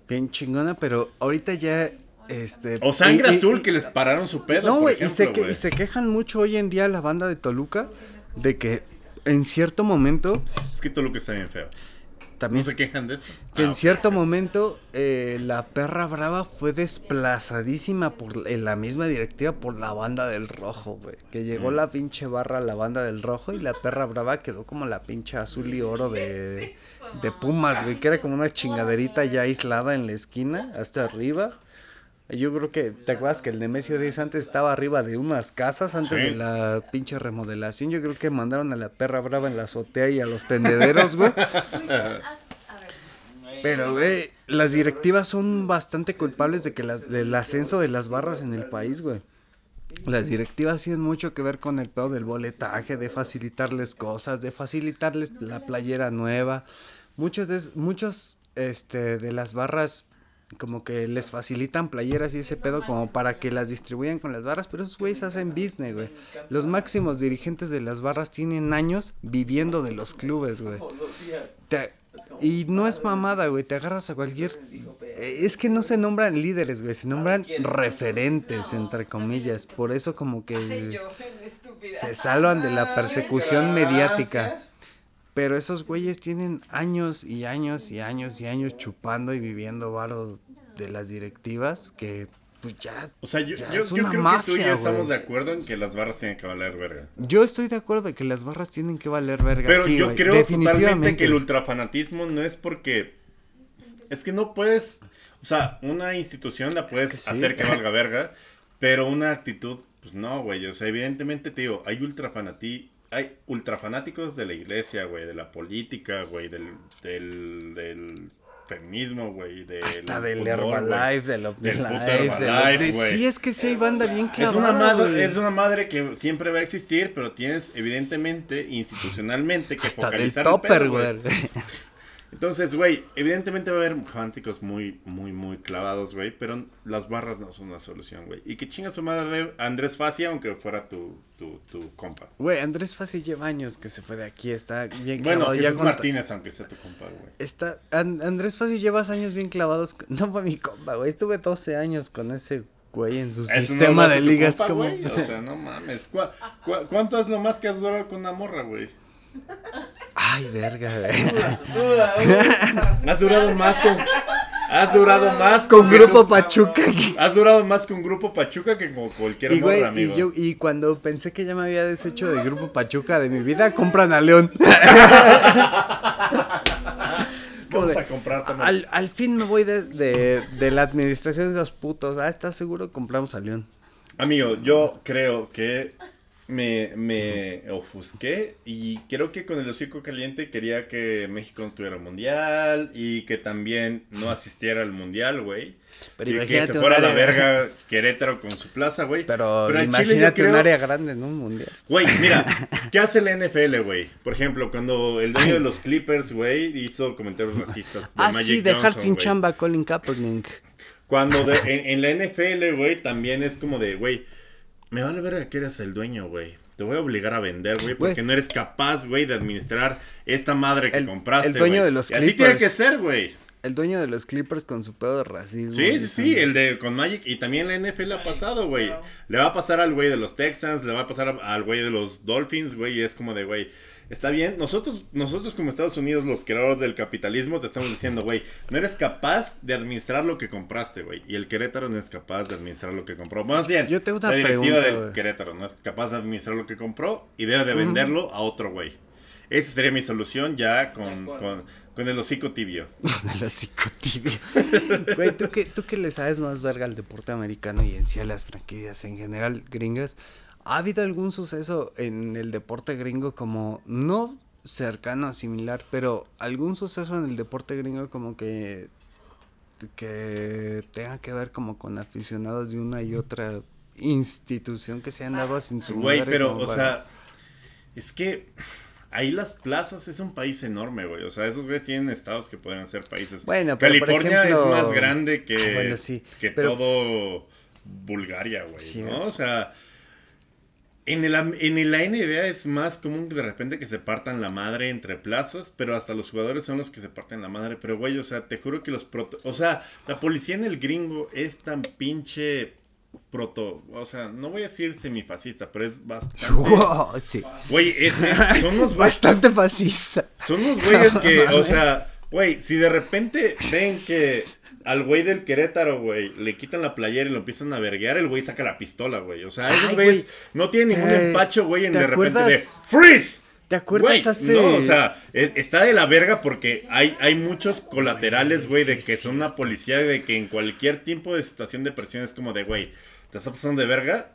Bien chingona, pero ahorita ya este, o sangre azul que les pararon su pedo. No, güey, y, se se quejan mucho hoy en día la banda de Toluca de que en cierto momento. Es que Toluca está bien feo. También, ¿No se quejan de eso? Que en ah, cierto momento eh, la perra brava fue desplazadísima por en la misma directiva por la banda del rojo, güey. Que llegó mm. la pinche barra a la banda del rojo y la perra brava quedó como la pinche azul y oro de, (laughs) de Pumas, güey. Que era como una chingaderita ya aislada en la esquina, hasta arriba. Yo creo que, ¿te acuerdas que el Nemesio Díaz antes estaba arriba de unas casas antes de la pinche remodelación? Yo creo que mandaron a la perra brava en la azotea y a los tendederos, güey. Pero, güey, las directivas son bastante culpables de que del ascenso de las barras en el país, güey. Las directivas tienen mucho que ver con el pedo del boletaje, de facilitarles cosas, de facilitarles la playera nueva. Muchos de, muchos, este, de las barras como que les facilitan playeras y ese pedo como para que las distribuyan con las barras, pero esos güeyes hacen business, güey. Los máximos dirigentes de las barras tienen años viviendo de los clubes, güey. y no es mamada, güey, te agarras a cualquier... Eh, es que no se nombran líderes, güey, se nombran referentes, entre comillas. Por eso como que (laughs) se salvan de la (laughs) persecución mediática. Pero esos güeyes tienen años y años y años y años chupando y viviendo varo de las directivas que pues ya. O sea, yo, creo que tú y yo estamos de acuerdo en que las barras tienen que valer verga. Yo estoy de acuerdo en que las barras tienen que valer verga. Pero yo creo totalmente que el ultrafanatismo no es porque es que no puedes, o sea, una institución la puedes hacer que valga (laughs) verga, pero una actitud, pues no, güey, o sea, evidentemente, te digo, hay ultrafanatí, hay ultrafanáticos de la iglesia, güey, de la política, güey, del, del, del feminismo, güey. Hasta del Herbalife, del Herbalife, de, Sí, es que sí hay banda bien clavada, es una madre Es una madre que siempre va a existir, pero tienes evidentemente, institucionalmente, que Hasta focalizar del topper, güey. Entonces, güey, evidentemente va a haber fanáticos muy, muy, muy clavados, güey, pero las barras no son una solución, güey. Y que chinga su madre Andrés Fassi, aunque fuera tu, tu, tu compa. Güey, Andrés Fassi lleva años que se fue de aquí, está bien clavado. Bueno, Jesús Martínez, aunque sea tu compa, güey. Está, Andrés Fassi llevas años bien clavados. No fue mi compa, güey, estuve 12 años con ese güey en su sistema de ligas como... O sea, no mames. cuánto es lo más que has durado con una morra, güey? Ay, verga, Has durado más con. Has durado más con, Grupo Pachuca. Has durado más con Grupo Pachuca que con cualquier y, güey, amigo. Y, yo, y cuando pensé que ya me había deshecho de Grupo Pachuca de mi vida, compran a León. (laughs) Vamos a comprar también. Al, fin me voy de, de, de la administración de los putos. Ah, ¿estás seguro? Compramos a León. Amigo, yo creo que me, me ofusqué y creo que con el hocico caliente quería que México no tuviera mundial y que también no asistiera al mundial, güey. Pero y que se fuera a la verga Querétaro con su plaza, güey. Pero, imagínate un área grande en un mundial. Güey, mira, (laughs) ¿qué hace la NFL, güey? Por ejemplo, cuando el dueño de los Clippers, güey, hizo comentarios racistas. De ah, sí, dejar sin chamba a Colin Kaepernick. Cuando (laughs) en, en la NFL, güey, también es como de, güey me vale ver que eres el dueño, güey. Te voy a obligar a vender, güey, porque no eres capaz, güey, de administrar esta madre que compraste, El dueño de los Clippers. así tiene que ser, güey. El dueño de los Clippers con su pedo de racismo. Sí, sí, sí, el de con Magic y también la NFL ha pasado, güey. Le va a pasar al güey de los Texans, le va a pasar al güey de los Dolphins, güey, y es como de, güey, Está bien, nosotros, nosotros como Estados Unidos, los creadores del capitalismo, te estamos diciendo, güey, no eres capaz de administrar lo que compraste, güey. Y el Querétaro no es capaz de administrar lo que compró. Más bien, Yo tengo una la directiva del Querétaro no es capaz de administrar lo que compró y debe de venderlo a otro güey. Esa sería mi solución ya con, con, con el hocico tibio. (laughs) el hocico tibio. (laughs) Güey, ¿tú que, tú que le sabes más verga al deporte americano y en sí a las franquicias en general gringas. ¿Ha habido algún suceso en el deporte gringo como no cercano, similar, pero algún suceso en el deporte gringo como que que tenga que ver como con aficionados de una y otra institución que se han dado sin su Güey, pero, o sea, es que ahí las plazas es un país enorme, güey. O sea, esos güeyes tienen estados que pueden ser países. Bueno, pero California es más grande que, ah, que todo Bulgaria, güey, ¿no? O sea, en, el, en la NBA es más común que de repente que se partan la madre entre plazas, pero hasta los jugadores son los que se parten la madre. Pero, güey, o sea, te juro que los proto... O sea, la policía en el gringo es tan pinche proto... O sea, no voy a decir semifascista, pero es bastante... (laughs) sí. Güey, es, son (laughs) unos güeyes... Bastante fascista. Son unos güeyes que, (laughs) o sea... Güey, si de repente ven que al güey del Querétaro, güey, le quitan la playera y lo empiezan a verguear, el güey saca la pistola, güey. O sea, esos güeyes no tienen ningún empacho, güey, en de repente de ¡Freeze! ¿Te acuerdas hace... No, o sea, e, está de la verga porque hay, hay muchos colaterales, güey, de que son una policía, de que en cualquier tipo de situación de presión es como de, güey, ¿te está pasando de verga?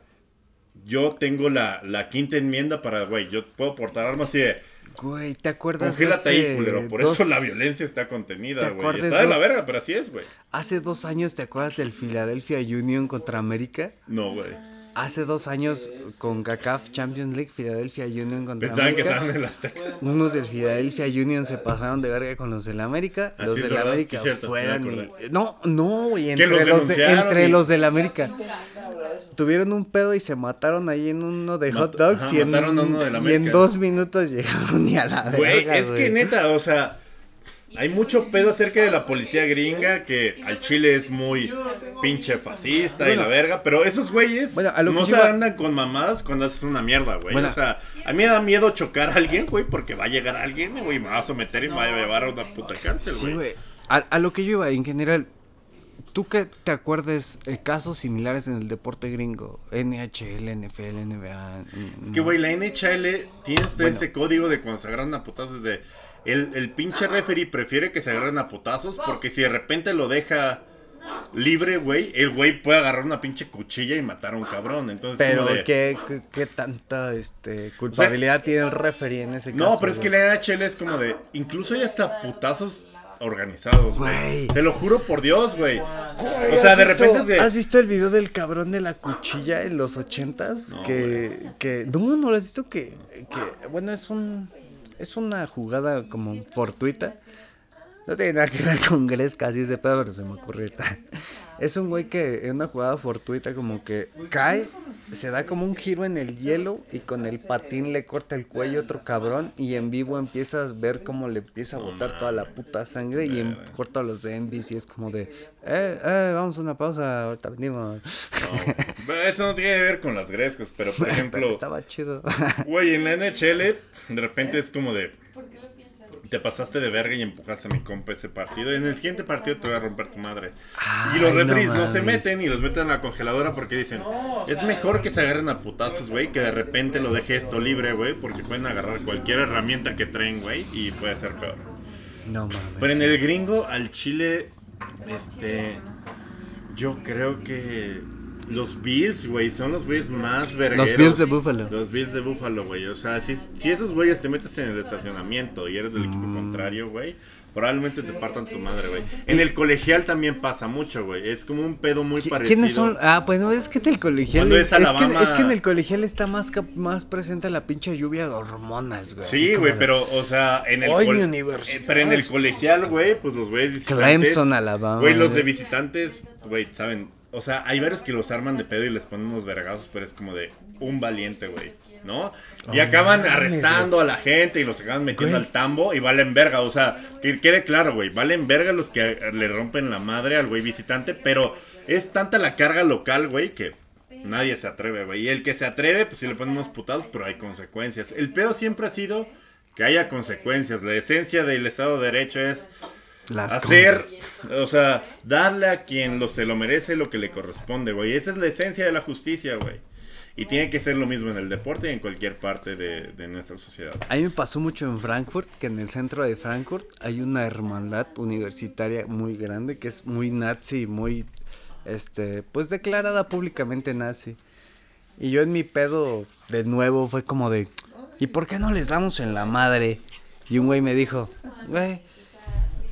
Yo tengo la, la quinta enmienda para, güey, yo puedo portar armas y de Güey, ¿te acuerdas? Congélate ahí, culero. Por eso la violencia está contenida, güey. Está de la verga, pero así es, güey. Hace dos años, ¿te acuerdas del Philadelphia Union contra América? No, güey. Hace dos años con CACAF Champions League, Philadelphia Union contra Pensaban que estaban en Azteca. Unos del Philadelphia Union se pasaron de verga con los del América. los del América fueran y... No, no, güey. Entre, los, de, entre los del América tuvieron un pedo y se mataron ahí en uno de hot dogs y, en, y en dos minutos (laughs) llegaron y a la Güey, es que neta, o sea, hay mucho pedo acerca de la policía gringa que al chile es muy pinche fascista y la verga, pero esos güeyes no se andan con mamadas cuando haces una mierda, güey. O sea, a mí me da miedo chocar a alguien, güey, porque va a llegar alguien, güey, me va a someter y me va a llevar a una puta cárcel, güey. Sí, güey. A, a lo que yo iba, en general, ¿Tú qué te acuerdes de casos similares en el deporte gringo? NHL, NFL, NBA. Es que, güey, la NHL tiene ese código de cuando se agarran a putazos de... El, el pinche referee prefiere que se agarren a putazos porque si de repente lo deja libre, güey, el güey puede agarrar una pinche cuchilla y matar a un cabrón. Entonces, pero ¿qué, qué, tanta este, culpabilidad tiene el referee en ese caso? No, pero es que la NHL es como de, incluso hay hasta putazos organizados, güey. Te lo juro por Dios, güey. O sea, de repente ¿Has visto el video del cabrón de la cuchilla en los ochentas? que, que... No, no lo has visto que... que... Bueno, es un... Es una jugada como fortuita. no tiene nada que ver con Gresca, así ese pedo, pero se me ocurrió Es un güey que en una jugada fortuita como que cae, se da como un giro en el hielo y con el patín le corta el cuello a otro cabrón y en vivo empiezas a ver cómo le empieza a botar toda la puta sangre y en corto a los de NBC es como de, eh, eh, vamos a una pausa, ahorita venimos. (laughs) eso no tiene que ver con las Grescas, pero por ejemplo... estaba chido. Güey, en la NHL de repente es como de te pasaste de verga y empujaste a mi compa ese partido. En el siguiente partido te voy a romper tu madre. y los referees no, se meten y los meten a la congeladora porque dicen, es mejor que se agarren a putazos, güey, que de repente lo deje esto libre, güey, porque pueden agarrar cualquier herramienta que traen, güey, y puede ser peor. No mames. Pero en el gringo, al chile, este, yo creo que los Bills, güey, son los güeyes más vergueros. Los Bills de Buffalo. Los Bills de Buffalo, güey. O sea, si, si esos güeyes te metes en el estacionamiento y eres del equipo mm. contrario, güey, probablemente te partan tu madre, güey. En el colegial también pasa mucho, güey. Es como un pedo muy parecido. ¿Quiénes son? Ah, pues no, es que en el colegial. Es, es, que, es, que, en el colegial está más, más presente la pinche lluvia de hormonas, güey. Sí, güey, pero, o sea, en el. Hoy mi universidad. Eh, pero en el colegial, güey, pues los güeyes visitantes. Clemson, Alabama. Güey, los de visitantes, güey, saben o sea, hay varios que los arman de pedo y les ponen unos vergazos, pero es como de un valiente, güey. ¿No? Y acaban arrestando a la gente y los acaban metiendo al tambo y valen verga. O sea, que quede claro, güey. Valen verga los que le rompen la madre al güey visitante, pero es tanta la carga local, güey, que nadie se atreve, güey. Y el que se atreve, pues sí le ponen unos putados, pero hay consecuencias. El pedo siempre ha sido que haya consecuencias. La esencia del Estado de Derecho es hacer, o sea, darle a quien lo, se lo merece lo que le corresponde, güey. Esa es la esencia de la justicia, güey. Y tiene que ser lo mismo en el deporte y en cualquier parte de, nuestra sociedad. A mí me pasó mucho en Frankfurt, que en el centro de Frankfurt hay una hermandad universitaria muy grande, que es muy nazi, muy, este, pues declarada públicamente nazi. Y yo en mi pedo, de nuevo, fue como de, ¿y por qué no les damos en la madre? Y un güey me dijo, güey,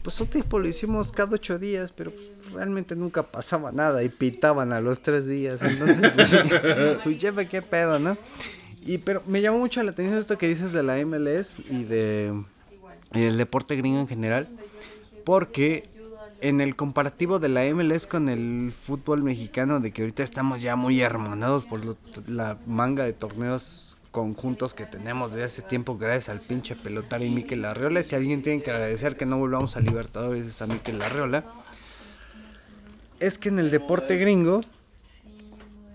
pues un tiempo lo hicimos cada ocho días, pero pues, realmente nunca pasaba nada y pitaban a los tres días. Entonces, pues, (laughs) pues jefe, qué pedo, ¿no? Y pero me llamó mucho la atención esto que dices de la MLS y de el deporte gringo en general, porque en el comparativo de la MLS con el fútbol mexicano, de que ahorita estamos ya muy hermanados por la manga de torneos conjuntos que tenemos desde hace tiempo gracias al pinche pelotario y Miquel Larreola. Si alguien tiene que agradecer que no volvamos a Libertadores es a Miquel Larreola. Es que en el deporte gringo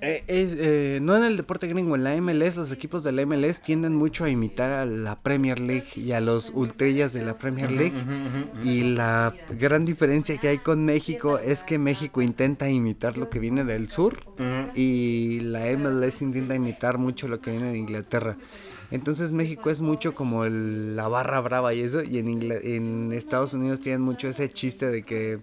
eh, eh, no en el deporte gringo, en la MLS, los equipos de la MLS tienden mucho a imitar a la Premier League y a los ultrillas de la Premier League. Y la gran diferencia que hay con México es que México intenta imitar lo que viene del sur y la MLS intenta imitar mucho lo que viene de Inglaterra. Entonces México es mucho como la barra brava y eso, y en, en Estados Unidos tienen mucho ese chiste de que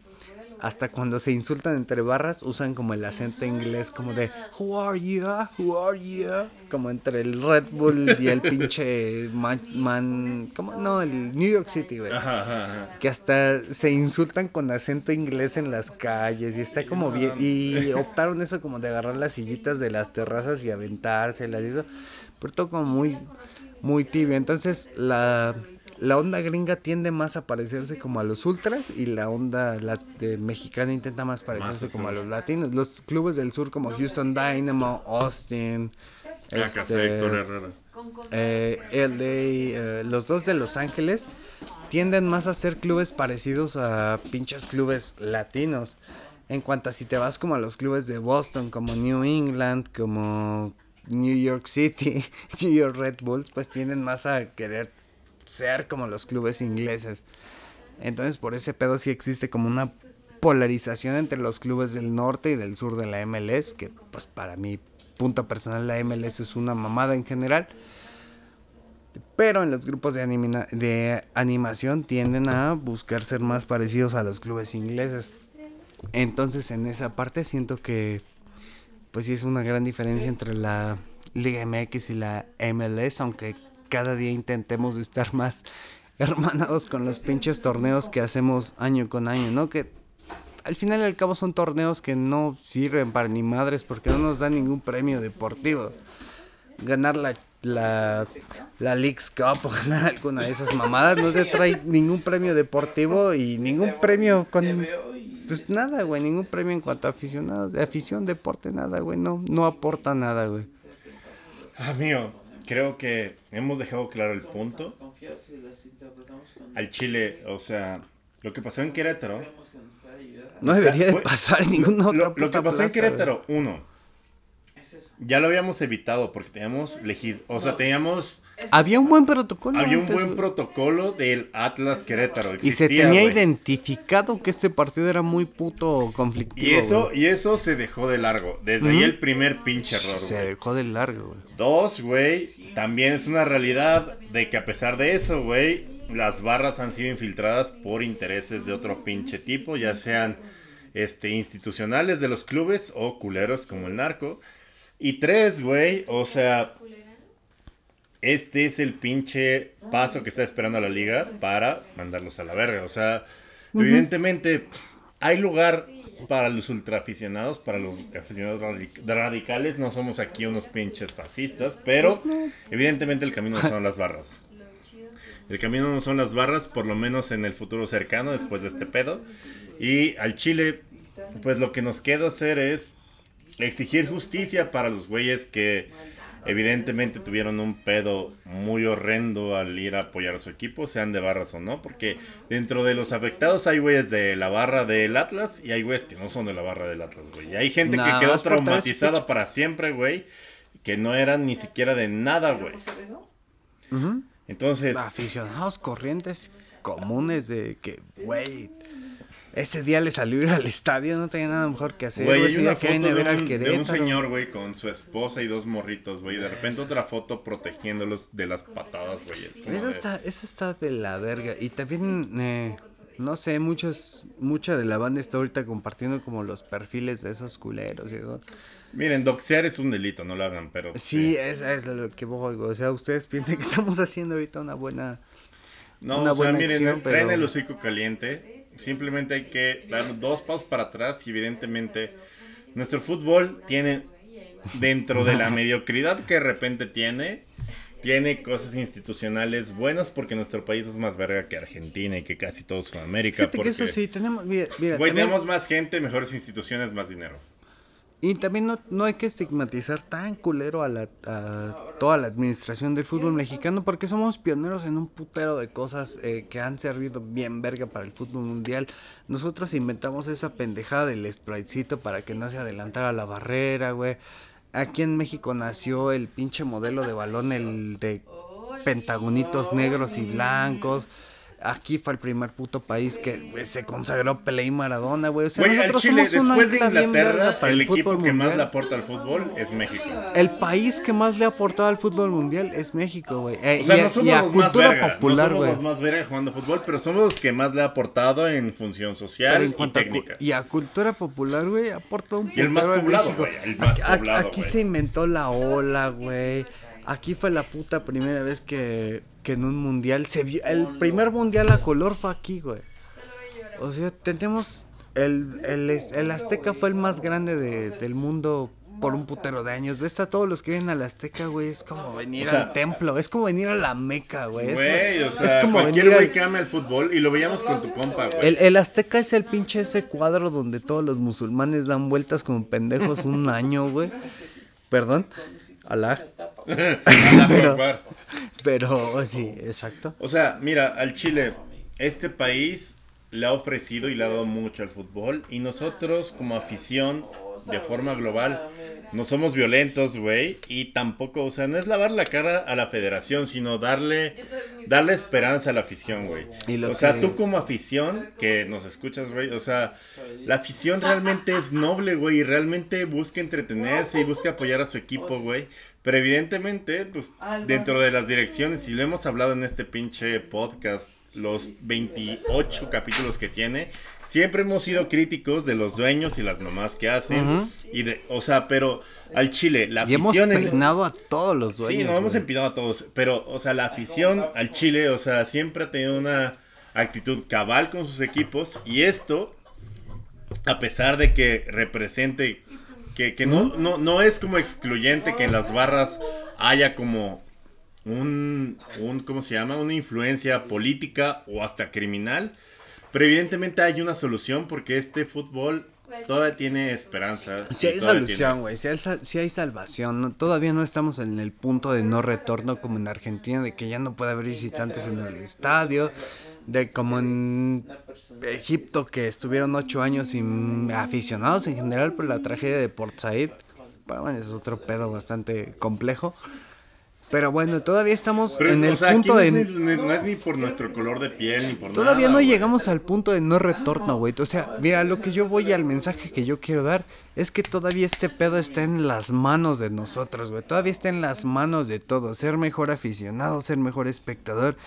hasta cuando se insultan entre barras usan como el acento inglés como de Who are you? Who are you? Como entre el Red Bull y el pinche man, man ¿cómo? No, el New York City, güey. Que hasta se insultan con acento inglés en las calles y está como bien y (laughs) optaron eso como de agarrar las sillitas de las terrazas y aventárselas y eso, pero todo como muy muy tibio. Entonces la la onda gringa tiende más a parecerse como a los ultras y la onda la, mexicana intenta más parecerse como a los latinos. Los clubes del sur como Houston Dynamo, Austin, este, eh, LA, eh, los dos de Los Ángeles tienden más a ser clubes parecidos a pinches clubes latinos. En cuanto a si te vas como a los clubes de Boston, como New England, como New York City, (laughs) New York Red Bulls, pues tienden más a querer ser como los clubes ingleses. Entonces por ese pedo sí existe como una polarización entre los clubes del norte y del sur de la MLS, que pues para mi punto personal la MLS es una mamada en general. Pero en los grupos de, de animación tienden a buscar ser más parecidos a los clubes ingleses. Entonces en esa parte siento que pues sí es una gran diferencia entre la Liga MX y la MLS, aunque cada día intentemos estar más hermanados con los pinches torneos que hacemos año con año, ¿no? Que al final y al cabo son torneos que no sirven para ni madres porque no nos dan ningún premio deportivo. Ganar la, la, la League's Cup o ganar alguna de esas mamadas no te trae ningún premio deportivo y ningún premio con... Pues nada, güey, ningún premio en cuanto a aficionados, afición, deporte, nada, güey, no, no aporta nada, güey. Amigo, creo que hemos dejado claro el punto. Al Chile, o sea, lo que pasó en Querétaro no debería de pasar en ninguna otra Lo, lo que pasó en Querétaro, uno. Ya lo habíamos evitado porque teníamos legis o sea, teníamos había un buen protocolo. Había un buen protocolo del Atlas Querétaro. y se tenía identificado que este partido era muy puto conflictivo. Y eso, y eso se dejó de largo. Desde ahí el primer pinche error. Se dejó de largo, güey. Dos, güey. También es una realidad de que a pesar de eso, güey, las barras han sido infiltradas por intereses de otro pinche tipo, ya sean este, institucionales de los clubes o culeros como el narco. Y tres, güey, o sea, este es el pinche paso que está esperando la liga para mandarlos a la verga. O sea, evidentemente hay lugar para los ultraaficionados, para los aficionados radicales. No somos aquí unos pinches fascistas, pero evidentemente el camino no son las barras. (laughs) El camino no son las barras, por lo menos en el futuro cercano, después de este pedo. Y al Chile, pues lo que nos queda hacer es exigir justicia para los güeyes que evidentemente tuvieron un pedo muy horrendo al ir a apoyar a su equipo, sean de barras o no, porque dentro de los afectados hay güeyes de la barra del Atlas y hay güeyes que no son de la barra del Atlas, güey. Y hay gente que quedó traumatizada para siempre, güey, que no eran ni siquiera de nada, güey. Entonces... Aficionados corrientes comunes de que, güey, ese día le salió ir al estadio, no tenía nada mejor que hacer. Güey, hay una foto de un, señor, güey, con su esposa y dos morritos, güey. De repente otra foto protegiéndolos de las patadas, güey. Eso está, eso está de la verga. Y también, eh, no sé, muchos, mucha de la banda está ahorita compartiendo como los perfiles de esos culeros y eso. Miren, doxear es un delito, no lo hagan, pero... Sí, Es, es lo que voy, o sea, ustedes piensan que estamos haciendo ahorita una buena... No, una o sea, miren, traen el hocico caliente Simplemente hay que dar dos pasos para atrás y evidentemente nuestro fútbol tiene, dentro de la (laughs) mediocridad que de repente tiene, tiene cosas institucionales buenas porque nuestro país es más verga que Argentina y que casi todo Sudamérica. porque, eso sí, tenemos, mira, tenemos más gente, mejores instituciones, más dinero. Y también no, no hay que estigmatizar tan culero a, la, toda la administración del fútbol mexicano porque somos pioneros en un putero de cosas eh, que han servido bien verga para el fútbol mundial. Nosotros inventamos esa pendejada del spritecito para que no se adelantara la barrera, güey. Aquí en México nació el pinche modelo de balón, el de pentagonitos negros y blancos. Aquí fue el primer puto país que se consagró Pelé y Maradona, güey. O sea, nosotros Chile, somos después de Inglaterra, el, equipo que más le aporta al fútbol es México. El país que más le ha aportado al fútbol mundial es México, güey. Eh, o sea, y, no somos los cultura más verga, popular, no somos los más verga jugando fútbol, pero somos los que más le ha aportado en función social y técnica. y a cultura popular, güey, aporta un Y el más poblado, güey. Poblado, aquí se inventó la ola, güey. Aquí fue la puta primera vez que, que en un mundial se vio. El primer mundial a color fue aquí, güey. O sea, tenemos. El, el, el Azteca fue el más grande de, del mundo por un putero de años. Ves a todos los que vienen al Azteca, güey. Es como venir al templo. Es como venir a la Meca, güey. Güey, o sea, es como cualquier güey que ama el fútbol y lo veíamos con tu compa, güey. El, el, Azteca es el pinche ese cuadro donde todos los musulmanes dan vueltas como pendejos un año, güey. Perdón. Alá. (laughs) (laughs) pero, pero sí, exacto. O sea, mira, al Chile, este país le ha ofrecido y le ha dado mucho al fútbol. Y nosotros, como afición, de forma global, no somos violentos, güey. Y tampoco, o sea, no es lavar la cara a la federación, sino darle, darle esperanza a la afición, güey. O sea, tú como afición, que nos escuchas, güey, o sea, la afición realmente es noble, güey. Y realmente busca entretenerse y busca apoyar a su equipo, güey. Pero evidentemente, pues, dentro de las direcciones, y lo hemos hablado en este pinche podcast, los 28 capítulos que tiene, siempre hemos sido críticos de los dueños y las mamás que hacen. Y de, o sea, pero al Chile, la y afición. hemos empinado a todos los dueños. Sí, no hemos empinado a todos. Pero, o sea, la afición al Chile, o sea, siempre ha tenido una actitud cabal con sus equipos. Y esto, a pesar de que represente que, que no, no, no es como excluyente que en las barras haya como un, un, ¿cómo se llama? Una influencia política o hasta criminal. Pero evidentemente hay una solución porque este fútbol todavía tiene esperanza. Si hay solución, güey. Si, hay, salvación. todavía no estamos en el punto de no retorno como en Argentina, de que ya no puede haber visitantes en el estadio de como en Egipto que estuvieron ocho años sin aficionados en general por la tragedia de Port Said. Bueno, es otro pedo bastante complejo. Pero bueno, todavía estamos en el punto de... No es, ni, por nuestro color de piel ni por Todavía no llegamos al punto de no retorno, güey. O sea, mira, lo que yo voy al mensaje que yo quiero dar es que todavía este pedo está en las manos de nosotros, güey. Todavía está en las manos de todos. Ser mejor aficionado, ser mejor espectador.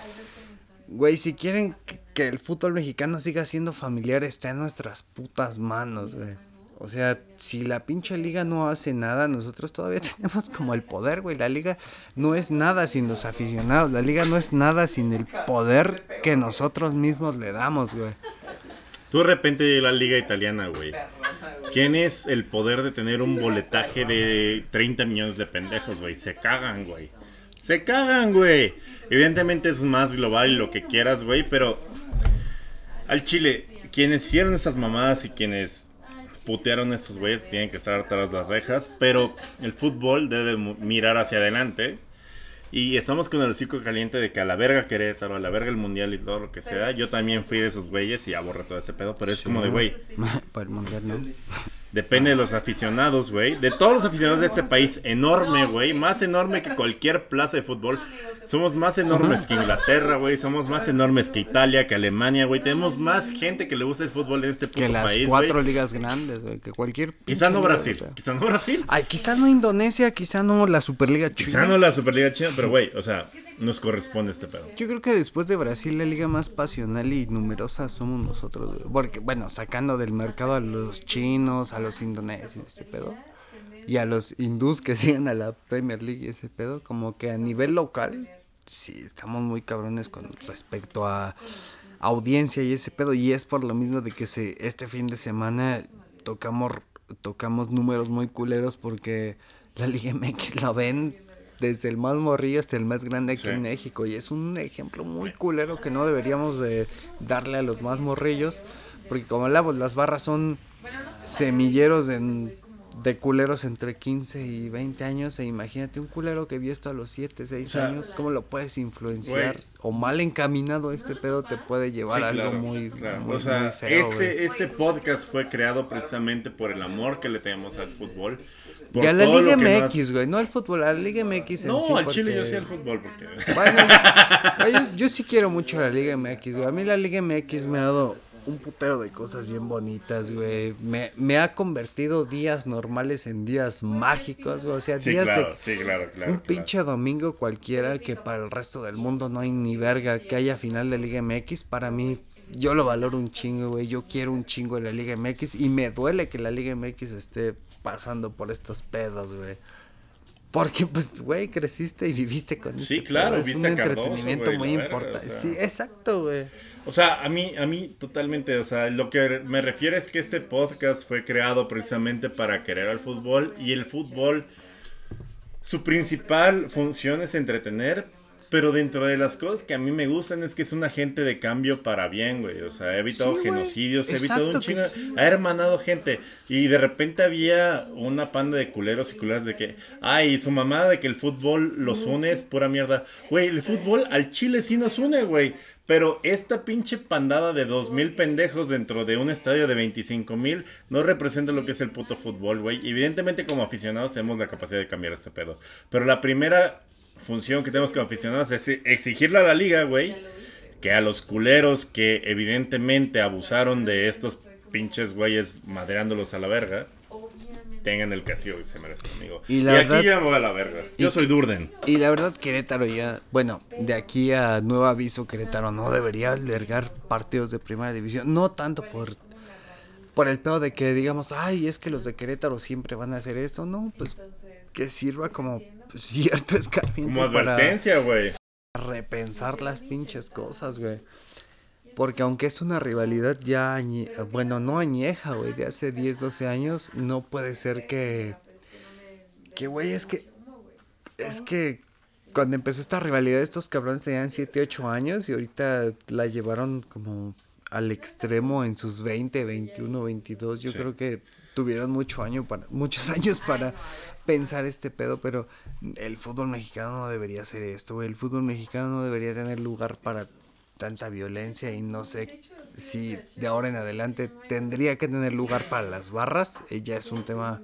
Güey, si quieren que, el fútbol mexicano siga siendo familiar, está en nuestras putas manos, güey. O sea, si la pinche liga no hace nada, nosotros todavía (laughs) tenemos como el poder, güey. La liga no es nada sin los aficionados. La liga no es nada sin el poder que nosotros mismos le damos, güey. Tú de repente la liga italiana, güey. Tienes el poder de tener un boletaje de 30 millones de pendejos, güey. Se cagan, güey. Se cagan, güey. Evidentemente es más global y lo que quieras, güey, pero al Chile, quienes hicieron esas mamadas y quienes putearon a estos güeyes tienen que estar tras las rejas, pero el fútbol debe mirar hacia adelante. Y estamos con el hocico caliente de que a la verga Querétaro, a la verga el mundial y todo lo que sea. Yo también fui de esos güeyes y aborré todo ese pedo, pero es como de güey. (laughs) Para el mundial, ¿no? Depende de los aficionados, güey. De todos los aficionados de este país, enorme, güey. Más enorme que cualquier plaza de fútbol. Somos más enormes que Inglaterra, güey. Somos más enormes que Italia, que Alemania, güey. Tenemos más gente que le gusta el fútbol en este que las cuatro ligas grandes, güey. Que cualquier. Quizá no Brasil. Quizá no Brasil. Ay, quizá no Indonesia, quizá no la Superliga China. Quizá no la Superliga China, pero, güey, o sea, nos corresponde este pedo. Yo creo que después de Brasil, la liga más pasional y numerosa somos nosotros, Porque, bueno, sacando del mercado a los chinos, a los indonesios, ese pedo. Y a los hindús que (laughs) siguen a la Premier League y ese pedo. Como que a nivel local, sí, estamos muy cabrones con respecto a audiencia y ese pedo. Y es por lo mismo de que se, este fin de semana tocamos, tocamos números muy culeros porque la Liga (laughs) MX lo ven desde el más morrillo hasta el más grande aquí en México. Y es un ejemplo muy culero que no deberíamos de darle a los más morrillos. Porque como hablamos, las barras son semilleros de, de culeros entre 15 y 20 años. E imagínate un culero que vio esto a los 7, 6 años, ¿cómo lo puedes influenciar? O mal encaminado este pedo te puede llevar a algo muy, muy, feo. Este, este podcast fue creado precisamente por el amor que le tenemos al fútbol ya la Liga MX, güey, no el fútbol, la Liga MX en No, al Chile yo sí el fútbol, porque... Bueno, yo, sí quiero mucho la Liga MX, güey. A mí la Liga MX me ha dado un putero de cosas bien bonitas, güey. Me, me ha convertido días normales en días mágicos, güey. O sea, días claro, Sí, claro, claro. Un pinche domingo cualquiera que para el resto del mundo no hay ni verga que haya final de Liga MX. Para mí, yo lo valoro un chingo, güey. Yo quiero un chingo de la Liga MX y me duele que la Liga MX esté pasando por estos pedos, güey. Porque, pues, güey, creciste y viviste con Sí, este claro, Es un entretenimiento muy importante. Sí, exacto, güey. O sea, a mí, a mí totalmente, o sea, lo que me refiere es que este podcast fue creado precisamente para querer al fútbol y el fútbol, su principal función es entretener, pero dentro de las cosas que a mí me gustan es que es un agente de cambio para bien, güey. O sea, ha evitado genocidios, ha evitado un chingo, ha hermanado gente. Y de repente había una panda de culeros y culeras de que, ay, su mamá de que el fútbol los une es pura mierda. Güey, el fútbol al Chile sí nos une, güey. Pero esta pinche pandada de dos mil pendejos dentro de un estadio de 25 mil no representa lo que es el puto fútbol, güey. Evidentemente como aficionados tenemos la capacidad de cambiar este pedo. Pero la primera función que tenemos como aficionados es exigirle a la liga, güey, que a los culeros que evidentemente abusaron de estos pinches güeyes madreándolos a la verga, tengan el castigo que se merecen, amigo. Y, aquí ya me voy a la verga. Yo soy Durden. Y la verdad, Querétaro ya, bueno, de aquí a nuevo aviso, Querétaro no debería albergar partidos de primera división. No tanto por por el pedo de que digamos, ay, es que los de Querétaro siempre van a hacer esto, no, pues que sirva como (laughs) cierto escarmiento. Como advertencia, güey. Repensar las pinches cosas, güey. Porque aunque es una rivalidad ya, bueno, no añeja, güey, de hace 10, 12 años, no puede ser que... Que, güey, es que... Es que cuando empezó esta rivalidad, estos cabrones tenían 7, 8 años y ahorita la llevaron como al extremo en sus 20, 21, 22. Yo creo que tuvieron mucho año para, muchos (laughs) años para pensar este pedo, pero el fútbol mexicano no debería hacer esto, El fútbol mexicano no debería tener lugar para tanta violencia y no sé si de ahora en adelante tendría que tener lugar para las barras. Ya es un tema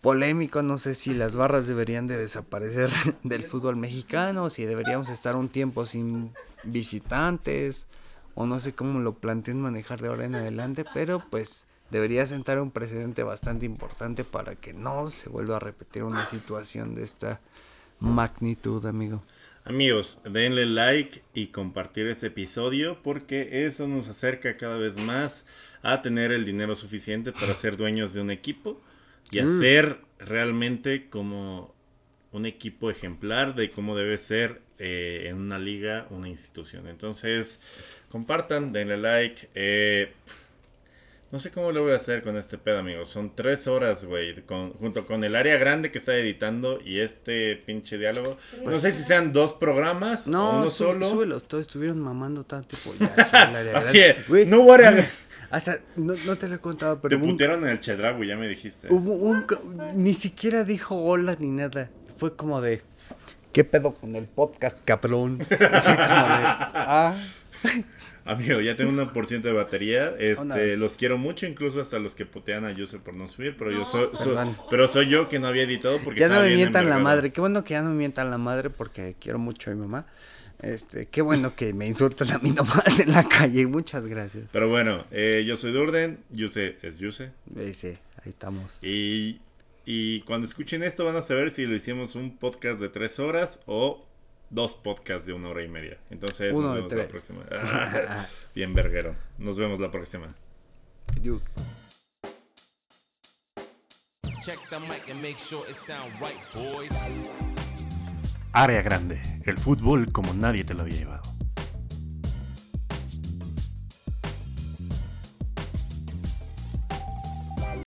polémico, no sé si las barras deberían de desaparecer (laughs) del fútbol mexicano, si deberíamos estar un tiempo sin visitantes o no sé cómo lo planteen manejar de ahora en adelante, pero pues debería sentar un precedente bastante importante para que no se vuelva a repetir una situación de esta magnitud, amigo. Amigos, denle like y compartir este episodio porque eso nos acerca cada vez más a tener el dinero suficiente para ser dueños de un equipo y mm. hacer realmente como un equipo ejemplar de cómo debe ser eh, en una liga, una institución. Entonces, compartan, denle like. Eh, no sé cómo lo voy a hacer con este pedo, amigos. Son tres horas, güey. junto con el área grande que está editando y este pinche diálogo. no sé si sean dos programas no, o uno solo. Súbelos, todos estuvieron mamando tanto tiempo. Ya, (laughs) el área Así es. No voy a... Hasta, no, no, te lo he contado, pero. Te putearon en el Chedrago, ya me dijiste. Hubo un. Ni siquiera dijo hola ni nada. Fue como de. ¿Qué pedo con el podcast, cabrón? Fue como de. Ah. (laughs) Amigo, ya tengo un por ciento de batería. Este, los quiero mucho, incluso hasta los que putean a User por no subir, pero yo soy, pero soy yo que no había editado porque ya no me mientan la madre. Qué bueno que ya no me mientan la madre porque quiero mucho a mi mamá. Este, qué bueno que me insultan a mí nomás en la calle. Muchas gracias. Pero bueno, eh, yo soy Durden, Yuse es Yuse. Sí, ahí estamos. Y, y cuando escuchen esto van a saber si lo hicimos un podcast de tres horas o dos podcasts de una hora y media. Entonces, nos vemos la próxima. (laughs) (laughs) Bien, verguero. Nos vemos la próxima. Área grande. El fútbol como nadie te lo había llevado.